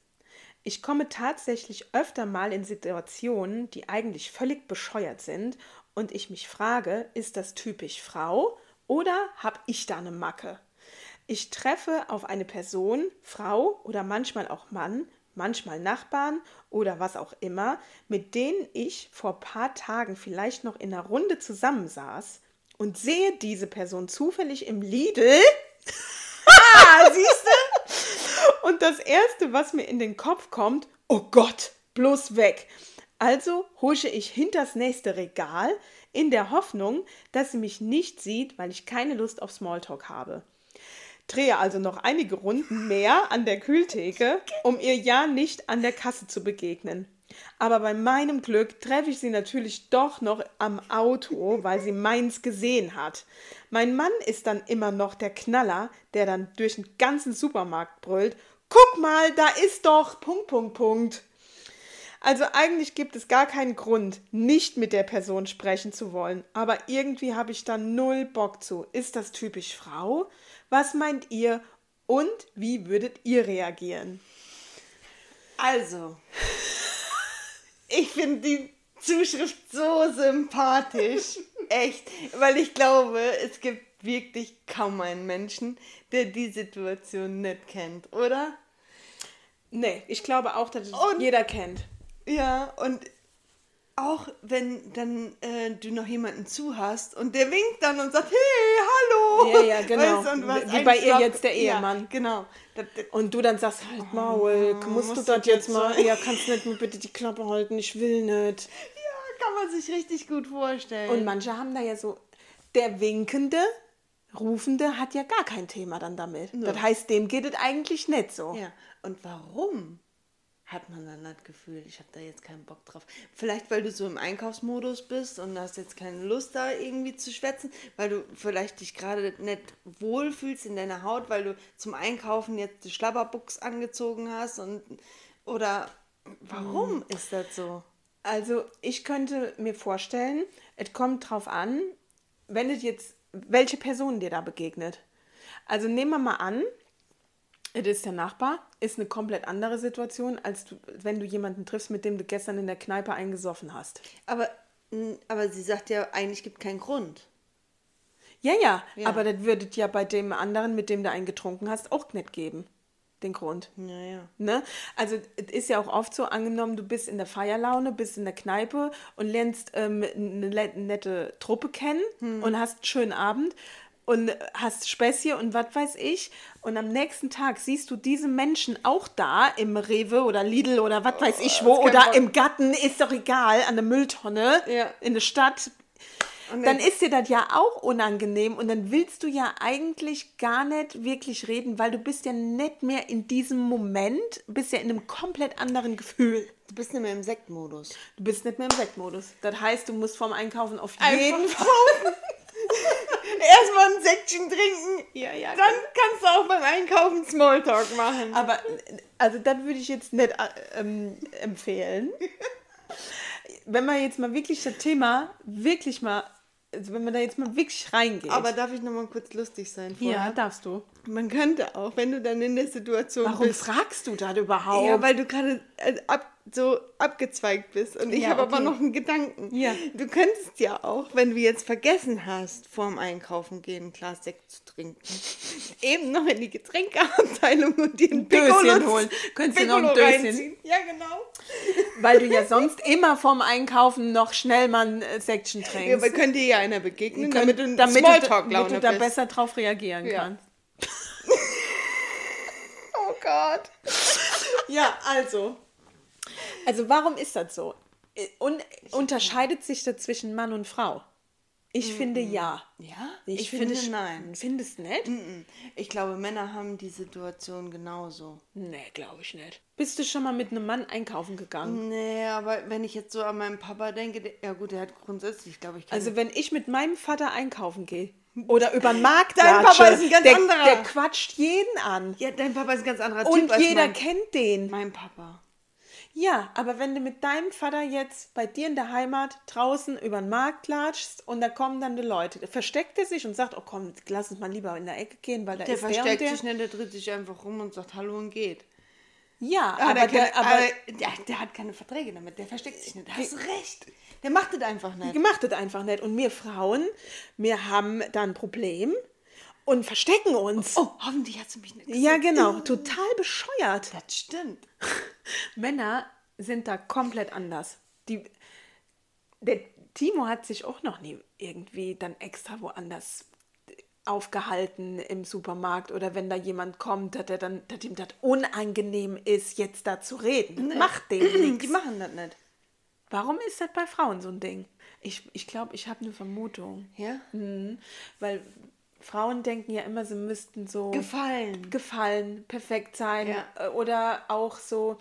Ich komme tatsächlich öfter mal in Situationen, die eigentlich völlig bescheuert sind und ich mich frage, ist das typisch Frau oder habe ich da eine Macke? Ich treffe auf eine Person, Frau oder manchmal auch Mann, manchmal Nachbarn oder was auch immer, mit denen ich vor paar Tagen vielleicht noch in einer Runde zusammensaß und sehe diese Person zufällig im Lidl. [laughs] ah, siehst du? Und das Erste, was mir in den Kopf kommt, oh Gott, bloß weg. Also husche ich hinters nächste Regal in der Hoffnung, dass sie mich nicht sieht, weil ich keine Lust auf Smalltalk habe. Drehe also noch einige Runden mehr an der Kühltheke, um ihr ja nicht an der Kasse zu begegnen. Aber bei meinem Glück treffe ich sie natürlich doch noch am Auto, weil sie meins gesehen hat. Mein Mann ist dann immer noch der Knaller, der dann durch den ganzen Supermarkt brüllt: Guck mal, da ist doch. Punkt, Punkt, Punkt. Also eigentlich gibt es gar keinen Grund, nicht mit der Person sprechen zu wollen, aber irgendwie habe ich da null Bock zu. Ist das typisch Frau? Was meint ihr und wie würdet ihr reagieren? Also, [laughs] ich finde die Zuschrift so sympathisch. [laughs] Echt. Weil ich glaube, es gibt wirklich kaum einen Menschen, der die Situation nicht kennt, oder? Nee, ich glaube auch, dass es Und- jeder kennt. Ja, und auch wenn dann äh, du noch jemanden zu hast und der winkt dann und sagt, hey, hallo. Ja, ja, genau. [laughs] Weißt du, du Wie bei ihr jetzt der Ehemann. Ja, genau. Und du dann sagst, halt Maul, musst du du das jetzt so- mal? Ja, kannst nicht nur bitte die Klappe halten, ich will nicht. [laughs] ja, kann man sich richtig gut vorstellen. Und manche haben da ja so, der Winkende, Rufende hat ja gar kein Thema dann damit. Das heißt, dem geht es eigentlich nicht so. Ja, und warum hat man dann das Gefühl, ich habe da jetzt keinen Bock drauf? Vielleicht, weil du so im Einkaufsmodus bist und hast jetzt keine Lust, da irgendwie zu schwätzen, weil du vielleicht dich gerade nicht wohlfühlst in deiner Haut, weil du zum Einkaufen jetzt die Schlabberbuchs angezogen hast und oder warum ist das so? Also ich könnte mir vorstellen, es kommt drauf an, wenn es jetzt, welche Person dir da begegnet. Also nehmen wir mal an, Es ist der Nachbar, ist eine komplett andere Situation, als du, wenn du jemanden triffst, mit dem du gestern in der Kneipe eingesoffen hast. Aber, aber sie sagt ja, eigentlich gibt keinen Grund. Ja, ja, Ja. aber das würde ja bei dem anderen, mit dem du einen getrunken hast, auch nicht geben. Den Grund. Naja. Ne? Also es ist ja auch oft so, angenommen, du bist in der Feierlaune, bist in der Kneipe und lernst ähm, eine nette Truppe kennen und hast einen schönen Abend und hast Späßchen und was weiß ich. Und am nächsten Tag siehst du diese Menschen auch da im Rewe oder Lidl oder was weiß ich wo hast keinen oder im Garten, ist doch egal, an der Mülltonne Ja. in der Stadt. Und Dann ist dir das ja auch unangenehm und dann willst du ja eigentlich gar nicht wirklich reden, weil du bist ja nicht mehr in diesem Moment, bist ja in einem komplett anderen Gefühl. Du bist nicht mehr im Sektmodus. Du bist nicht mehr im Sektmodus. Das heißt, du musst vorm Einkaufen auf jeden [laughs] Fall. [laughs] Erstmal ein Säckchen trinken. Ja, ja, Dann kannst du auch beim Einkaufen Smalltalk machen. Aber also das würde ich jetzt nicht äh, ähm, empfehlen. [laughs] Wenn man jetzt mal wirklich das Thema wirklich mal, also wenn man da jetzt mal wirklich reingeht. Aber darf ich noch mal kurz lustig sein vorher? ja, darfst du. Man könnte auch, wenn du dann in der Situation Warum bist. fragst du das überhaupt? Ja, weil du gerade ab, so abgezweigt bist. Und ich Ja, habe aber okay. noch einen Gedanken. Ja. Du könntest ja auch, wenn du jetzt vergessen hast, vorm Einkaufen gehen, ein Glas Sekt zu trinken, [laughs] eben noch in die Getränkeabteilung und dir ein Döschen holen. Könntest du noch ein Döschen? reinziehen. Ja, genau. Weil du ja sonst immer vorm Einkaufen noch schnell mal ein äh, Section trinkst. Ja, aber könnte dir ja einer begegnen, damit du damit du, Smalltalk-Laune damit du da bist. besser drauf reagieren Ja. kannst. [laughs] Oh Gott. Ja, also. Also warum ist das so? Und unterscheidet sich das zwischen Mann und Frau? Ich finde ja. Ja? Ich, Ich finde, finde nein. Findest nicht? Mm-mm. Ich glaube, Männer haben die Situation genauso. Nee, glaube ich nicht. Bist du schon mal mit einem Mann einkaufen gegangen? Nee, aber wenn ich jetzt so an meinen Papa denke, der, ja gut, der hat grundsätzlich, glaube ich, Also wenn ich mit meinem Vater einkaufen gehe [laughs] oder über den Markt Dein latsche, Papa ist ein ganz der, anderer. Der quatscht jeden an. Ja, dein Papa ist ein ganz anderer Typ Und als jeder kennt den. mein Papa. Ja, aber wenn du mit deinem Vater jetzt bei dir in der Heimat draußen über den Markt latschst und da kommen dann die Leute, versteckt er sich und sagt, oh komm, lass uns mal lieber in der Ecke gehen, weil da Der ist der und versteckt der. sich nicht, der dreht sich einfach rum und sagt Hallo und geht. Ja, Ah, aber, der, der, kann, aber, aber der, der hat keine Verträge damit, der versteckt sich nicht. Da hast du recht. Der macht das einfach nicht. gemacht das einfach nicht. Und wir Frauen, wir haben da ein Problem und verstecken uns. Oh, hoffentlich hat sie mich nicht Ja, genau, total bescheuert. Das stimmt. [laughs] Männer sind da komplett anders. Die, der Timo hat sich auch noch nie irgendwie dann extra woanders aufgehalten im Supermarkt oder wenn da jemand kommt, dass, er dann, dass ihm das unangenehm ist, jetzt da zu reden. Macht dem [clears throat] Die nichts. machen das nicht. Warum ist das bei Frauen so ein Ding? Ich glaube, ich, glaub, ich habe eine Vermutung. Ja? Mhm. Weil Frauen denken ja immer, sie müssten so Gefallen. gefallen, perfekt sein Ja. äh, oder auch so,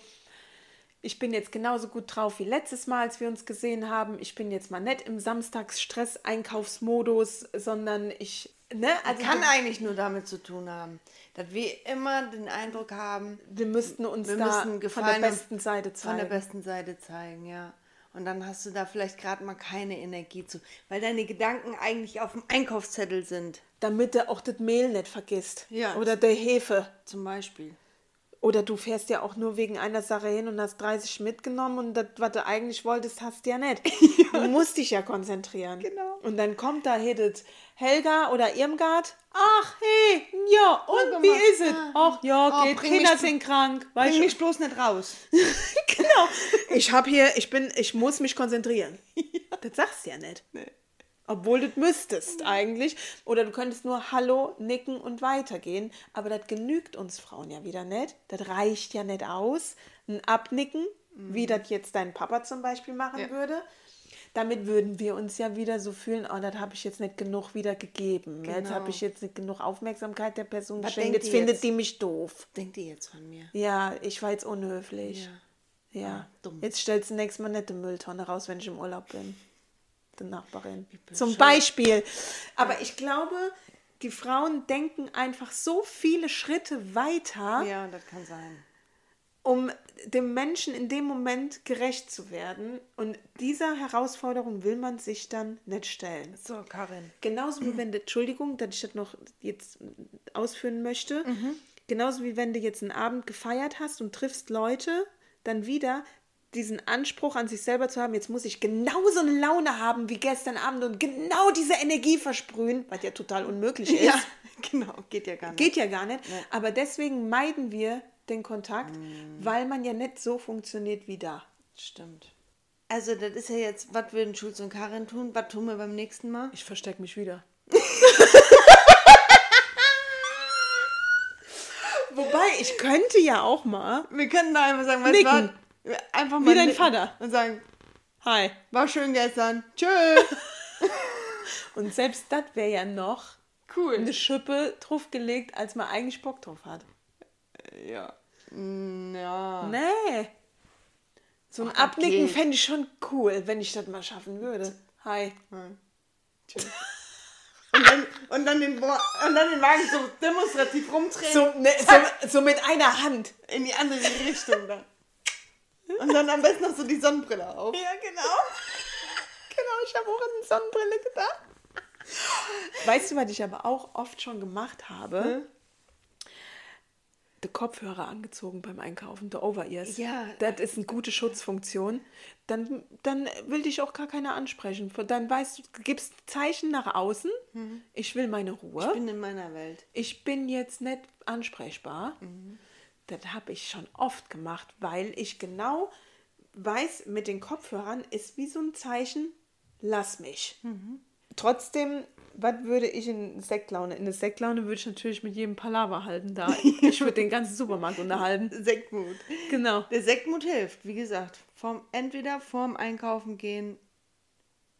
ich bin jetzt genauso gut drauf wie letztes Mal, als wir uns gesehen haben. Ich bin jetzt mal nicht im Samstagsstress-Einkaufsmodus, sondern ich, ne, also Kann wir, eigentlich nur damit zu tun haben, dass wir immer den Eindruck haben, wir müssten uns wir da müssen von der besten Seite und von der zeigen. besten Seite zeigen, ja. Und dann hast du da vielleicht gerade mal keine Energie zu, weil deine Gedanken eigentlich auf dem Einkaufszettel sind, Damit du auch das Mehl nicht vergisst. Ja. Oder der Hefe. zum Beispiel. Oder du fährst ja auch nur wegen einer Sache hin und hast 30 mitgenommen und das, was du eigentlich wolltest, hast du ja nicht. [laughs] Du musst dich ja konzentrieren. Genau. Und dann kommt da Hedit Helga oder Irmgard. Ach, hey, ja, und guck wie ist es? Ah. Ach ja, Oh, geht, Kinder sind krank. Weißt Bring du? mich bloß nicht raus. [laughs] [laughs] genau. [laughs] Ich habe hier, ich bin, ich muss mich konzentrieren. [laughs] Das sagst du ja nicht. Obwohl du das müsstest eigentlich. Oder du könntest nur Hallo, nicken und weitergehen. Aber das genügt uns Frauen ja wieder nicht. Das reicht ja nicht aus. Ein Abnicken, wie das jetzt dein Papa zum Beispiel machen Ja. würde. Damit würden wir uns ja wieder so fühlen, oh, das habe ich jetzt nicht genug wieder gegeben. Jetzt Genau. habe ich jetzt nicht genug Aufmerksamkeit der Person geschenkt. Jetzt die findet jetzt? die mich doof. Denkt ihr jetzt von mir? Ja, ich war jetzt unhöflich. Ja. Ja. Ah, dumm. Jetzt stellst du nächstes Mal nicht die Mülltonne raus, wenn ich im Urlaub bin. Die Nachbarin. Zum Beispiel. Aber ich glaube, die Frauen denken einfach so viele Schritte weiter, Ja, das kann sein. um dem Menschen in dem Moment gerecht zu werden. Und dieser Herausforderung will man sich dann nicht stellen. So, Karin. Genauso wie wenn, du- Entschuldigung, dass ich das noch jetzt ausführen möchte. genauso wie wenn du jetzt einen Abend gefeiert hast und triffst Leute, dann wieder diesen Anspruch an sich selber zu haben, jetzt muss ich genauso eine Laune haben wie gestern Abend und genau diese Energie versprühen, was ja total unmöglich ist. Ja, [laughs] genau, geht ja gar nicht. Geht ja gar nicht. Aber deswegen meiden wir den Kontakt, weil man ja nicht so funktioniert wie da. Stimmt. Also, das ist ja jetzt, was würden Schulz und Karin tun? Was tun wir beim nächsten Mal? Ich verstecke mich wieder. [laughs] Wobei, ich könnte ja auch mal. Wir können da einfach sagen, weißt Nicken. du was? Einfach mal Wie dein Vater. Und sagen, Hi. war schön gestern. Tschö. [laughs] Und selbst das wäre ja noch cool. eine Schippe draufgelegt, als man eigentlich Bock drauf hat. Ja. Mm, Ja. Nee. So ein Ach, Abnicken geht. fände ich schon cool, wenn ich das mal schaffen würde. Hi. Tschö. Und dann, und, dann den, und dann den Wagen so demonstrativ rumdrehen. So, ne, so, so mit einer Hand. in die andere Richtung dann. Und dann am besten noch so die Sonnenbrille auf. Ja, genau. genau, ich habe auch an eine Sonnenbrille gedacht. Weißt du, was ich aber auch oft schon gemacht habe? Hm? Die Kopfhörer angezogen beim Einkaufen, die Over-Ears. Ja. Das ist eine gute Schutzfunktion. Dann, dann will dich auch gar keiner ansprechen. Dann weißt du, du gibst Zeichen nach außen. Ich will meine Ruhe. Ich bin in meiner Welt. ich bin jetzt nicht ansprechbar. Das habe ich schon oft gemacht, weil ich genau weiß, mit den Kopfhörern ist wie so ein Zeichen, lass mich. Trotzdem, was würde ich in Sektlaune? In der Sektlaune würde ich natürlich mit jedem Palaver halten da. [laughs] Ich würde den ganzen Supermarkt unterhalten. Sektmut. Genau. Der Sektmut hilft, wie gesagt. Vorm, entweder vorm Einkaufen gehen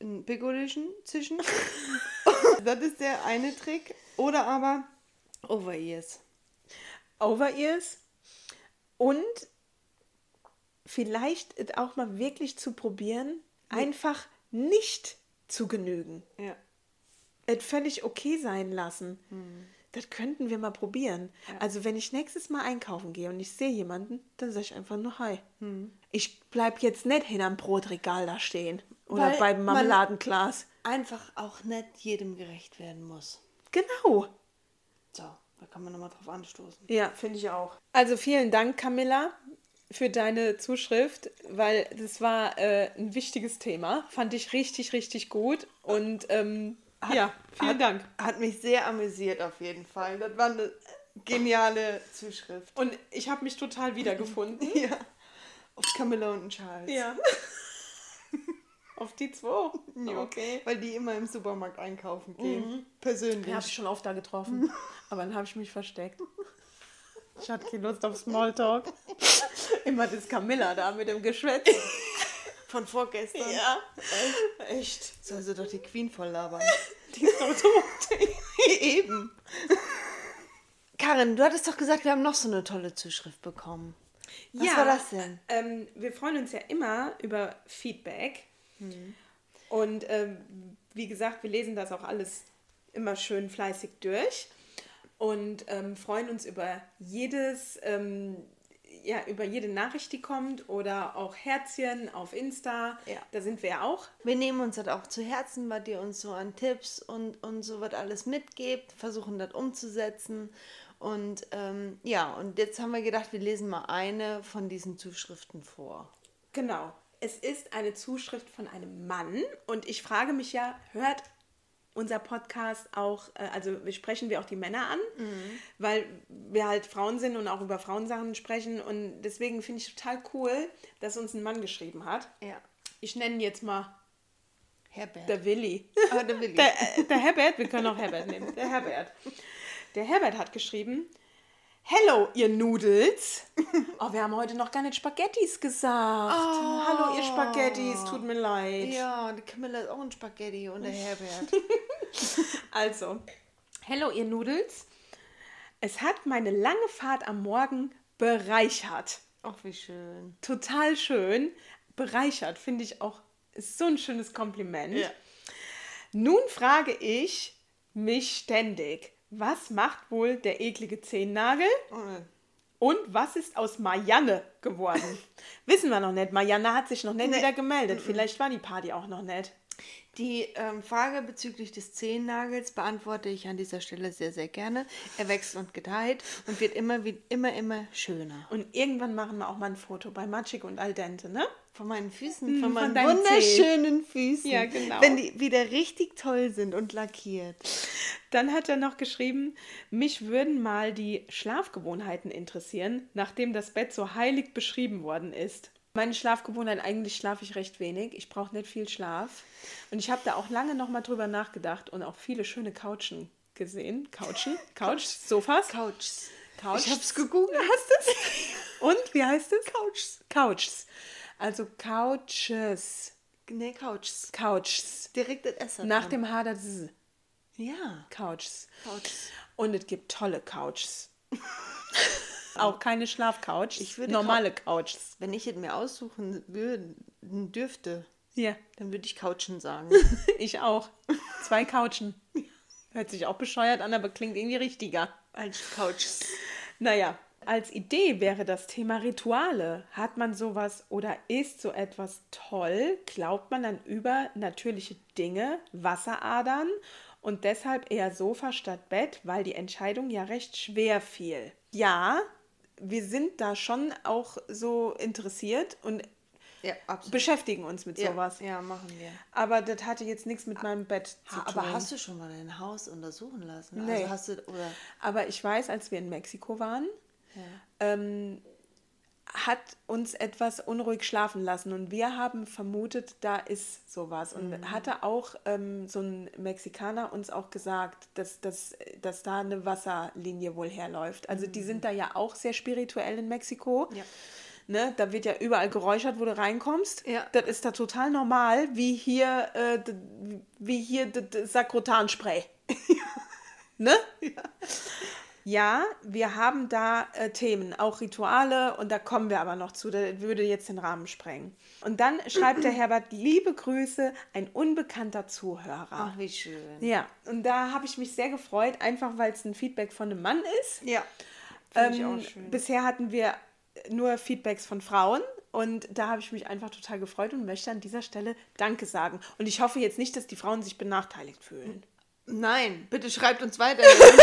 ein Piccolischen zischen. [laughs] das ist der eine Trick. Oder aber Over-Ears. Over-Ears und vielleicht auch mal wirklich zu probieren, einfach nicht zu genügen. Ja. es völlig okay sein lassen. Das könnten wir mal probieren. Also wenn ich nächstes Mal einkaufen gehe und ich sehe jemanden, dann sage ich einfach nur Hi. Ich bleib jetzt nicht hinterm Brotregal da stehen oder Weil beim Marmeladenglas. Einfach auch nicht jedem gerecht werden muss. Genau. So, da kann man nochmal drauf anstoßen. Ja, finde ich auch. Also vielen Dank, Camilla, für deine Zuschrift, weil das war äh, ein wichtiges Thema. Fand ich richtig, richtig gut. Und ähm, ja, vielen hat, Dank. Hat mich sehr amüsiert auf jeden Fall. Das war eine geniale Zuschrift. Und ich habe mich total wiedergefunden. [laughs] Ja. Auf Camilla und Charles. Ja. [laughs] Auf die zwei? Ja, Okay. Weil die immer im Supermarkt einkaufen gehen. Persönlich. Den habe ich schon oft da getroffen. [laughs] Aber dann habe ich mich versteckt. Ich hatte keine Lust auf Smalltalk. [laughs] Immer das Camilla da mit dem Geschwätz. [laughs] Von vorgestern. Ja. Echt. Soll sie doch die Queen voll labern. [laughs] Die ist doch tot. Eben. Karin, du hattest doch gesagt, wir haben noch so eine tolle Zuschrift bekommen. Was war das denn? Ähm, wir freuen uns ja immer über Feedback. Und ähm, wie gesagt, wir lesen das auch alles immer schön fleißig durch und ähm, freuen uns über jedes, ähm, ja, über jede Nachricht, die kommt oder auch Herzchen auf Insta. Ja. Da sind wir ja auch. Wir nehmen uns das auch zu Herzen, was ihr uns so an Tipps und, und so was alles mitgebt, versuchen das umzusetzen. Und ähm, ja, und jetzt haben wir gedacht, wir lesen mal eine von diesen Zuschriften vor. Genau. Es ist eine Zuschrift von einem Mann und ich frage mich ja, hört unser Podcast auch, äh, also wir sprechen wir auch die Männer an, weil wir halt Frauen sind und auch über Frauensachen sprechen und deswegen finde ich total cool, dass uns ein Mann geschrieben hat. Ja. Ich nenne ihn jetzt mal Herbert. der Willi. Ah, der Willi. [laughs] Der, äh, der Herbert, wir können auch Herbert nehmen. Der Herbert. Der Herbert hat geschrieben, Hello, ihr Nudels. [laughs] Oh, wir haben heute noch gar nicht Spaghettis gesagt. Hallo, ihr Spaghettis, tut mir leid. ja, die Camilla ist auch ein Spaghetti und der Herbert. [laughs] Also, hello, ihr Nudels. Es hat meine lange Fahrt am Morgen bereichert. Ach, wie schön. Total schön. Bereichert, finde ich auch, so ein schönes Kompliment. Ja. Nun frage ich mich ständig, was macht wohl der eklige Zehennagel? Und, was ist aus Marianne geworden? [laughs] Wissen wir noch nicht. Marianne hat sich noch nicht Nee. wieder gemeldet. Vielleicht war die Party auch noch nicht. Die ähm, Frage bezüglich des Zehennagels beantworte ich an dieser Stelle sehr, sehr gerne. Er wächst und gedeiht und wird immer, wie, immer, immer schöner. Und irgendwann machen wir auch mal ein Foto bei Magic und Al Dente, ne? Von meinen Füßen, Hm, von von meinen deinen wunderschönen Füßen. Ja, genau. Wenn die wieder richtig toll sind und lackiert. Dann hat er noch geschrieben, mich würden mal die Schlafgewohnheiten interessieren, nachdem das Bett so heilig beschrieben worden ist. Meine Schlafgewohnheiten, eigentlich schlafe ich recht wenig. Ich brauche nicht viel Schlaf. Und ich habe da auch lange nochmal drüber nachgedacht und auch viele schöne Couchen gesehen. Couchen? [laughs] Couch? Sofas? Couchs. Couch. Ich hab's gegoogelt. Hast du es? Und wie heißt es? Couches. Couches. Also Couches. Nee, Couchs. Couches. Direkt das Essen. Nach dem H das Z. Ja. Couches. Couchs. Und es gibt tolle Couches. [laughs] Auch keine Schlafcouch. Ich würde normale Couches. Wenn ich es mir aussuchen würde, dürfte, Ja, dann würde ich Couchen sagen. [laughs] ich auch. Zwei Couchen. [laughs] Hört sich auch bescheuert an, aber klingt irgendwie richtiger. Als Couchs. Naja, als Idee wäre das Thema Rituale. Hat man sowas oder ist so etwas toll? Glaubt man an übernatürliche Dinge, Wasseradern und deshalb eher Sofa statt Bett, weil die Entscheidung ja recht schwer fiel? Ja, wir sind da schon auch so interessiert und Ja, beschäftigen uns mit sowas. Ja, ja, machen wir. Aber das hatte jetzt nichts mit meinem Bett zu Ha, tun. aber hast du schon mal dein Haus untersuchen lassen? Nee. Also hast du, oder? Aber ich weiß, als wir in Mexiko waren, ähm, hat uns etwas unruhig schlafen lassen und wir haben vermutet, da ist sowas. Und Mhm. hatte auch ähm, so ein Mexikaner uns auch gesagt, dass, dass, dass da eine Wasserlinie wohl herläuft. Also die sind da ja auch sehr spirituell in Mexiko. Mhm. Ja. Ne, da wird ja überall geräuchert, wo du reinkommst. Ja. Das ist da total normal, wie hier, äh, wie hier d- d- Sakrotanspray. [laughs] ne? Ja, wir haben da äh, Themen, auch Rituale und da kommen wir aber noch zu, da würde jetzt den Rahmen sprengen. Und dann schreibt der [clears throat] Herbert, liebe Grüße, ein unbekannter Zuhörer. Ach, wie schön. Ja, und da habe ich mich sehr gefreut, einfach weil es ein Feedback von einem Mann ist. Ja. Finde ich Ähm, auch schön. bisher hatten wir nur Feedbacks von Frauen und da habe ich mich einfach total gefreut und möchte an dieser Stelle Danke sagen. Und ich hoffe jetzt nicht, dass die Frauen sich benachteiligt fühlen. Nein, bitte schreibt uns weiterhin [laughs]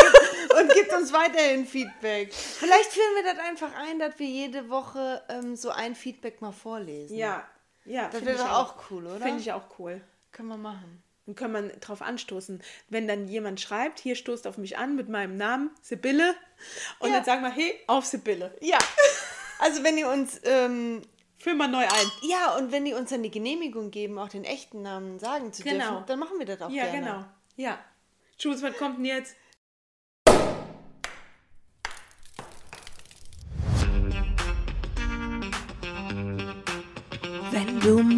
und gibt, uns weiterhin Feedback. Vielleicht führen wir das einfach ein, dass wir jede Woche ähm, so ein Feedback mal vorlesen. Ja, ja. Das wäre doch auch cool, oder? Finde ich auch cool. Können wir machen. Dann kann man drauf anstoßen. Wenn dann jemand schreibt, hier stoßt auf mich an mit meinem Namen, Sibylle. Und Ja. dann sagen wir, hey, auf Sibylle. Ja. Also wenn ihr uns, ähm, Führ mal neu ein. ja, und wenn die uns dann die Genehmigung geben, auch den echten Namen sagen zu Genau. dürfen, dann machen wir das auch Ja, gerne. genau. Ja. Jules, was kommt denn jetzt?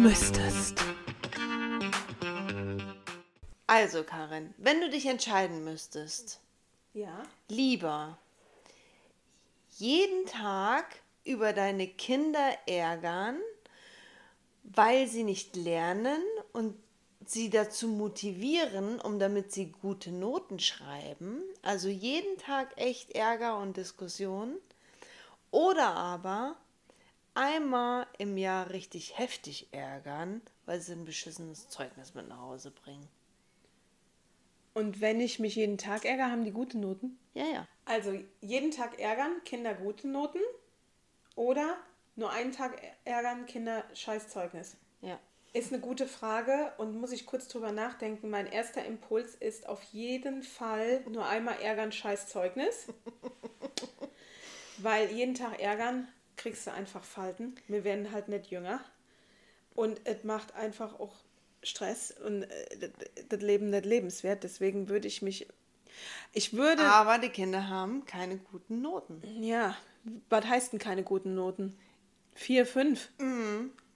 Müsstest. Also, Karin, wenn du dich entscheiden müsstest, Ja. lieber jeden Tag über deine Kinder ärgern, weil sie nicht lernen und sie dazu motivieren, um damit sie gute Noten schreiben, also jeden Tag echt Ärger und Diskussion, oder aber einmal im Jahr richtig heftig ärgern, weil sie ein beschissenes Zeugnis mit nach Hause bringen. Und wenn ich mich jeden Tag ärgere, haben die gute Noten? Ja, ja. Also jeden Tag ärgern, Kinder gute Noten. Oder nur einen Tag ärgern, Kinder Scheißzeugnis. Ja. Ist eine gute Frage und muss ich kurz drüber nachdenken. Mein erster Impuls ist auf jeden Fall nur einmal ärgern, Scheißzeugnis. [laughs] Weil jeden Tag ärgern, kriegst du einfach Falten. Wir werden halt nicht jünger. Und es macht einfach auch Stress und äh, das- Leben nicht lebenswert. Deswegen würde ich mich. Ich würde. Aber die Kinder haben keine guten Noten. Ja, was heißt denn keine guten Noten? Vier, fünf.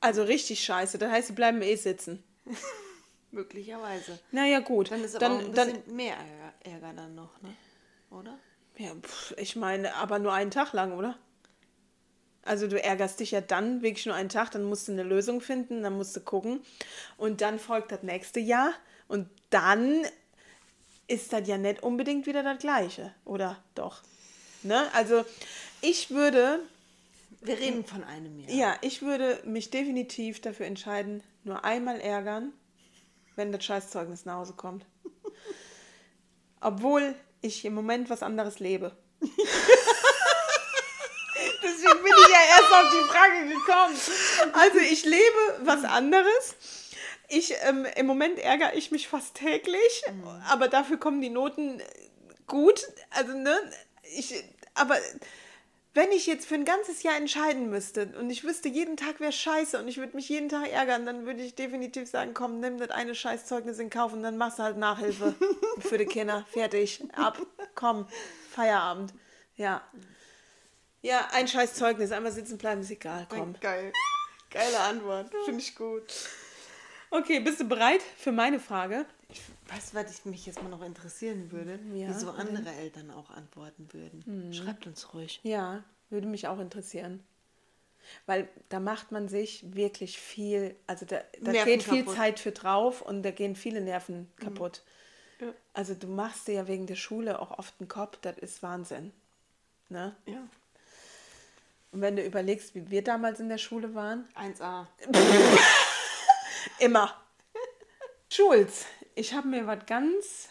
Also richtig scheiße. Das heißt, sie bleiben eh sitzen. [laughs] Möglicherweise. Naja, gut. Dann ist aber auch dann, ein dann, bisschen mehr Ärger, Ärger dann noch, ne? Oder? ja, pf, ich meine, aber nur einen Tag lang, oder? Also du ärgerst dich ja dann wirklich nur einen Tag, dann musst du eine Lösung finden, dann musst du gucken. Und dann folgt das nächste Jahr. Und dann ist das ja nicht unbedingt wieder das Gleiche, oder doch? Ne? Also ich würde Wir reden von einem Jahr. Ja, ich würde mich definitiv dafür entscheiden, nur einmal ärgern, wenn das Scheißzeugnis nach Hause kommt. [laughs] Obwohl ich im Moment was anderes lebe. [laughs] Ja erst auf die Frage gekommen. Also ich lebe was anderes. Ich, ähm, Im Moment ärgere ich mich fast täglich, aber dafür kommen die Noten gut. Also, ne, ich, aber wenn ich jetzt für ein ganzes Jahr entscheiden müsste und ich wüsste, jeden Tag wäre scheiße und ich würde mich jeden Tag ärgern, dann würde ich definitiv sagen, komm, nimm das eine Scheißzeugnis in Kauf und dann machst du halt Nachhilfe [laughs] für die Kinder. Fertig, ab, komm, Feierabend. Ja. Ja, ein Scheißzeugnis, einmal sitzen bleiben, ist egal, komm. Geil. Geile Antwort. Finde ich gut. Okay, bist du bereit für meine Frage? Ich weiß, was ich mich jetzt mal noch interessieren würde, Ja, wie so andere Eltern auch antworten würden. Schreibt uns ruhig. Ja, würde mich auch interessieren. Weil da macht man sich wirklich viel, also da, da geht viel. Zeit für drauf und da gehen viele Nerven kaputt. Ja. Also du machst dir ja wegen der Schule auch oft einen Kopf, das ist Wahnsinn. Ne? Ja. Und wenn du überlegst, wie wir damals in der Schule waren, 1a. [laughs] immer. Schulz, ich habe mir was ganz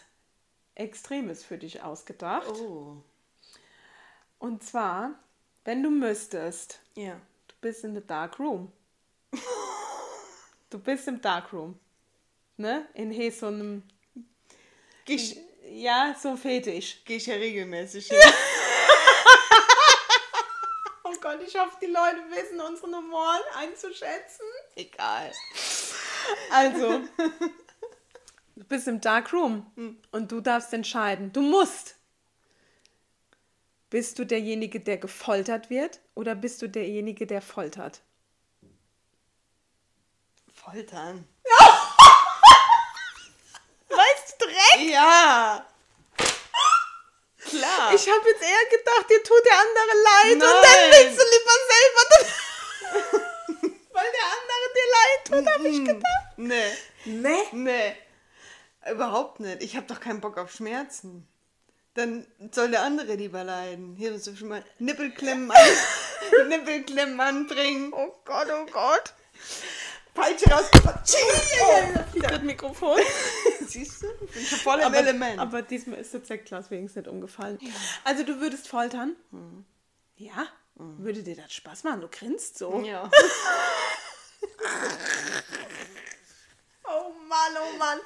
Extremes für dich ausgedacht. Oh. Und zwar, wenn du müsstest, Ja. Du bist in the dark room. Du bist im dark room. Ne? In he so einem. Geh ich, Ja, so Fetisch. geh ich ja regelmäßig. [laughs] Oh Gott, ich hoffe, die Leute wissen unseren Humor einzuschätzen. Egal. Also, du bist im dark room und du darfst entscheiden. Du musst. Bist du derjenige, der gefoltert wird oder bist du derjenige, der foltert? Foltern. [laughs] Weißt du direkt? Ja. Klar. Ich habe jetzt eher gedacht, dir tut der andere leid und dann Nein. willst du selber. [laughs] Weil der andere dir leid tut, habe ich gedacht. nee. Nee. Nee. Überhaupt nicht. Ich habe doch keinen Bock auf Schmerzen. Dann soll der andere lieber leiden. Hier so schon mal Nippelklemmen, an, [laughs] Nippelklemmen anbringen. Oh Gott, oh Gott. Peitsche rausgepackt. Oh, das Mikrofon. [laughs] Siehst du? Ich bin schon voll im aber, Element. aber diesmal ist das Sektglas wenigstens nicht umgefallen. Also du würdest foltern? Ja? Würde dir das Spaß machen? Du grinst so. ja. [laughs] Oh Mann, oh Mann.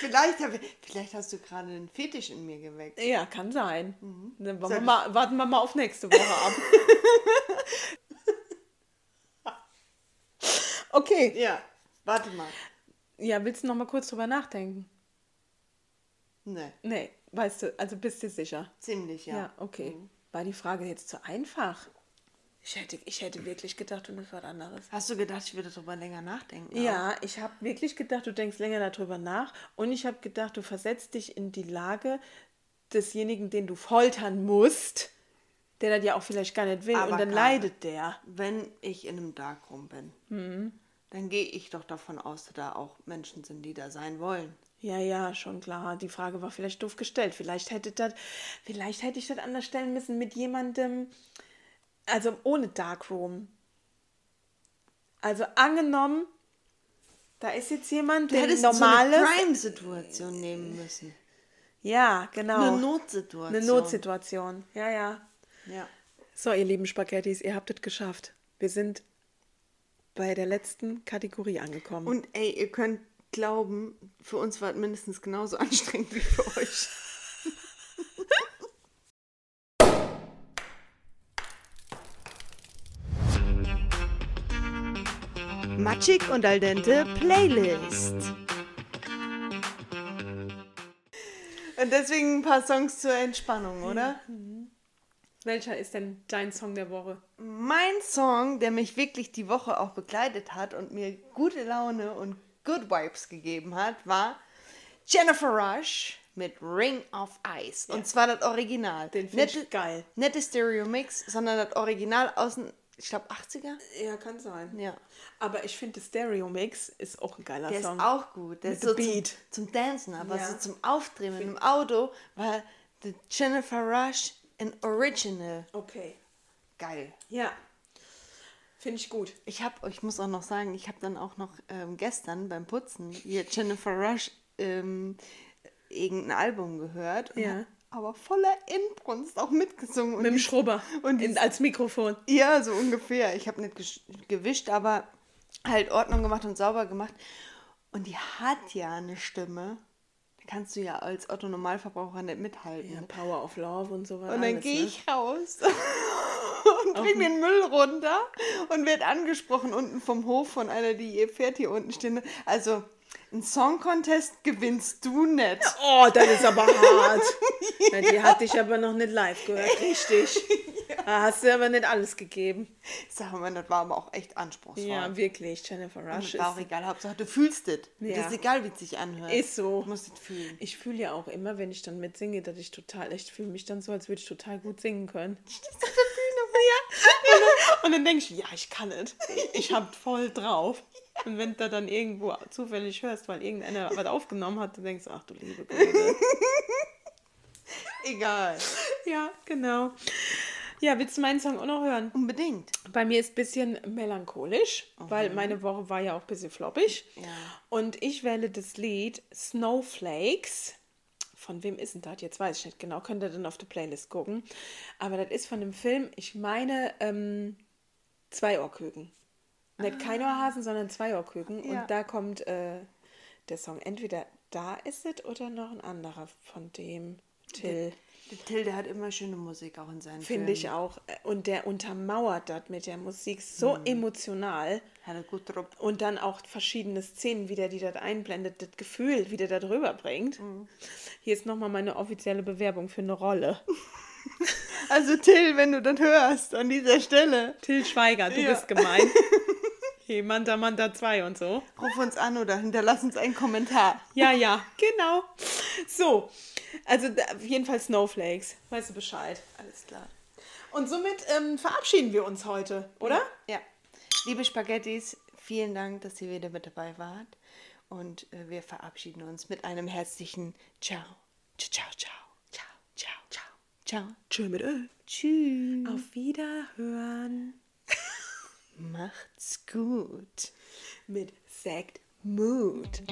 vielleicht, hab ich, vielleicht hast du gerade einen Fetisch in mir geweckt. Ja, kann sein. Dann warten wir, mal, warten wir mal auf nächste Woche ab. [laughs] okay. Ja. Warte mal. Ja, willst du noch mal kurz drüber nachdenken? Nee. Nee, weißt du, also bist du sicher? Ziemlich, Ja, ja. okay. War die Frage jetzt zu einfach? Ich hätte, ich hätte wirklich gedacht, du nimmst was anderes. Hast du gedacht, ich würde darüber länger nachdenken? Ja, ich habe wirklich gedacht, du denkst länger darüber nach. Und ich habe gedacht, du versetzt dich in die Lage desjenigen, den du foltern musst, der das ja auch vielleicht gar nicht will. Aber und dann Carla, leidet der. Wenn ich in einem Darkroom bin, Mhm. dann gehe ich doch davon aus, dass da auch Menschen sind, die da sein wollen. Ja, ja, schon klar. Die Frage war vielleicht doof gestellt. Vielleicht hätte das, vielleicht hätte ich das anders stellen müssen mit jemandem, also ohne Darkroom. Also angenommen, da ist jetzt jemand, der normales. so Crime-Situation nehmen müssen. ja, genau. Eine Notsituation. Eine Notsituation. Ja, ja. Ja. So, ihr lieben Spaghettis, ihr habt es geschafft. Wir sind bei der letzten Kategorie angekommen. Und ey, ihr könnt glauben, für uns war es mindestens genauso [laughs] anstrengend wie für euch. Matschig und al dente Playlist. Und deswegen ein paar Songs zur Entspannung, oder? Welcher ist denn dein Song der Woche? Mein Song, der mich wirklich die Woche auch begleitet hat und mir gute Laune und Good Vibes gegeben hat, war Jennifer Rush mit Ring of Ice. Und zwar das Original. Den find Nicht- ich geil. Nicht das Stereo-Mix, sondern das Original aus den, ich glaube, 80er? Ja, kann sein. Ja. Aber ich finde, der Stereo-Mix ist auch ein geiler Der Song. ist auch gut. Der Mit ist so Beat. Zum, zum Dancen, aber Ja. so zum Aufdrehen im Auto war der Jennifer Rush ein Original. Okay. Geil. Ja. Finde ich gut. Ich habe, ich muss auch noch sagen, ich habe dann auch noch ähm, gestern beim Putzen hier Jennifer Rush ähm, irgendein Album gehört. Und Ja. Aber voller Inbrunst auch mitgesungen. Und Mit dem Schrubber Und in, als Mikrofon. Ja, so ungefähr. Ich habe nicht gewischt, aber halt Ordnung gemacht und sauber gemacht. Und die hat ja eine Stimme. Da kannst du ja als Otto Normalverbraucher nicht mithalten. Ja, Power of Love und so weiter. Und dann gehe ne? ich raus [laughs] und bring den Müll runter und werde angesprochen unten vom Hof von einer, die ihr Pferd hier unten stehen. Also, einen Song Contest gewinnst du nicht. Oh, das ist aber hart. [laughs] ja. Die hat dich aber noch nicht live gehört, richtig. [laughs] Da hast du aber nicht alles gegeben. Sag mal, das war aber auch echt anspruchsvoll. Ja, wirklich. Jennifer Rush war auch ist, egal, Hauptsache du fühlst es. Ja. Das ist egal, wie es sich anhört. ist so. Du musst es fühlen. Ich fühle ja auch immer, wenn ich dann mitsinge, dass ich total, ich fühle mich dann so, als würde ich total gut singen können. [laughs] ja. Und dann denke ich, ja, ich kann es. Ich, ich hab voll drauf. Und wenn du da dann irgendwo zufällig hörst, weil irgendeiner [laughs] was aufgenommen hat, dann denkst du, ach du liebe Güte. [laughs] Egal. ja, genau. Ja, willst du meinen Song auch noch hören? Unbedingt. Bei mir ist ein bisschen melancholisch, weil meine Woche war ja auch ein bisschen floppig. Ja. Und ich wähle das Lied Snowflakes. Von wem ist denn das? Jetzt weiß ich nicht genau. Könnt ihr dann auf der Playlist gucken. Aber das ist von dem Film, ich meine, ähm, Zweiohrküken. Nicht Keinohrhasen, sondern Zweiohrküken. Ja. Und da kommt äh, der Song entweder Da ist es oder noch ein anderer von dem Till. Der Till, der hat immer schöne Musik auch in seinen Finde ich Filmen. auch. Und der untermauert das mit der Musik so emotional. Hat er gut drauf. Und dann auch verschiedene Szenen wieder, die das einblendet, das Gefühl wieder da drüber bringt. Hier ist nochmal meine offizielle Bewerbung für eine Rolle. [laughs] Also Till, wenn du das hörst an dieser Stelle, Till Schweiger, du Ja. bist gemein. [laughs] Hey, Manta Manta 2 und so. ruf uns an oder hinterlass uns einen Kommentar. Ja, ja, genau. So, also da, auf jeden Fall Snowflakes. Weißt du Bescheid. Alles klar. Und somit ähm, verabschieden wir uns heute, oder? Ja. Liebe Spaghettis, vielen Dank, dass ihr wieder mit dabei wart. Und äh, wir verabschieden uns mit einem herzlichen Ciao. Ciao, ciao, ciao. Ciao, ciao, ciao. Ciao. Tschö mit Öl. Tschüss. Auf Wiederhören macht's gut mit Fact Mood.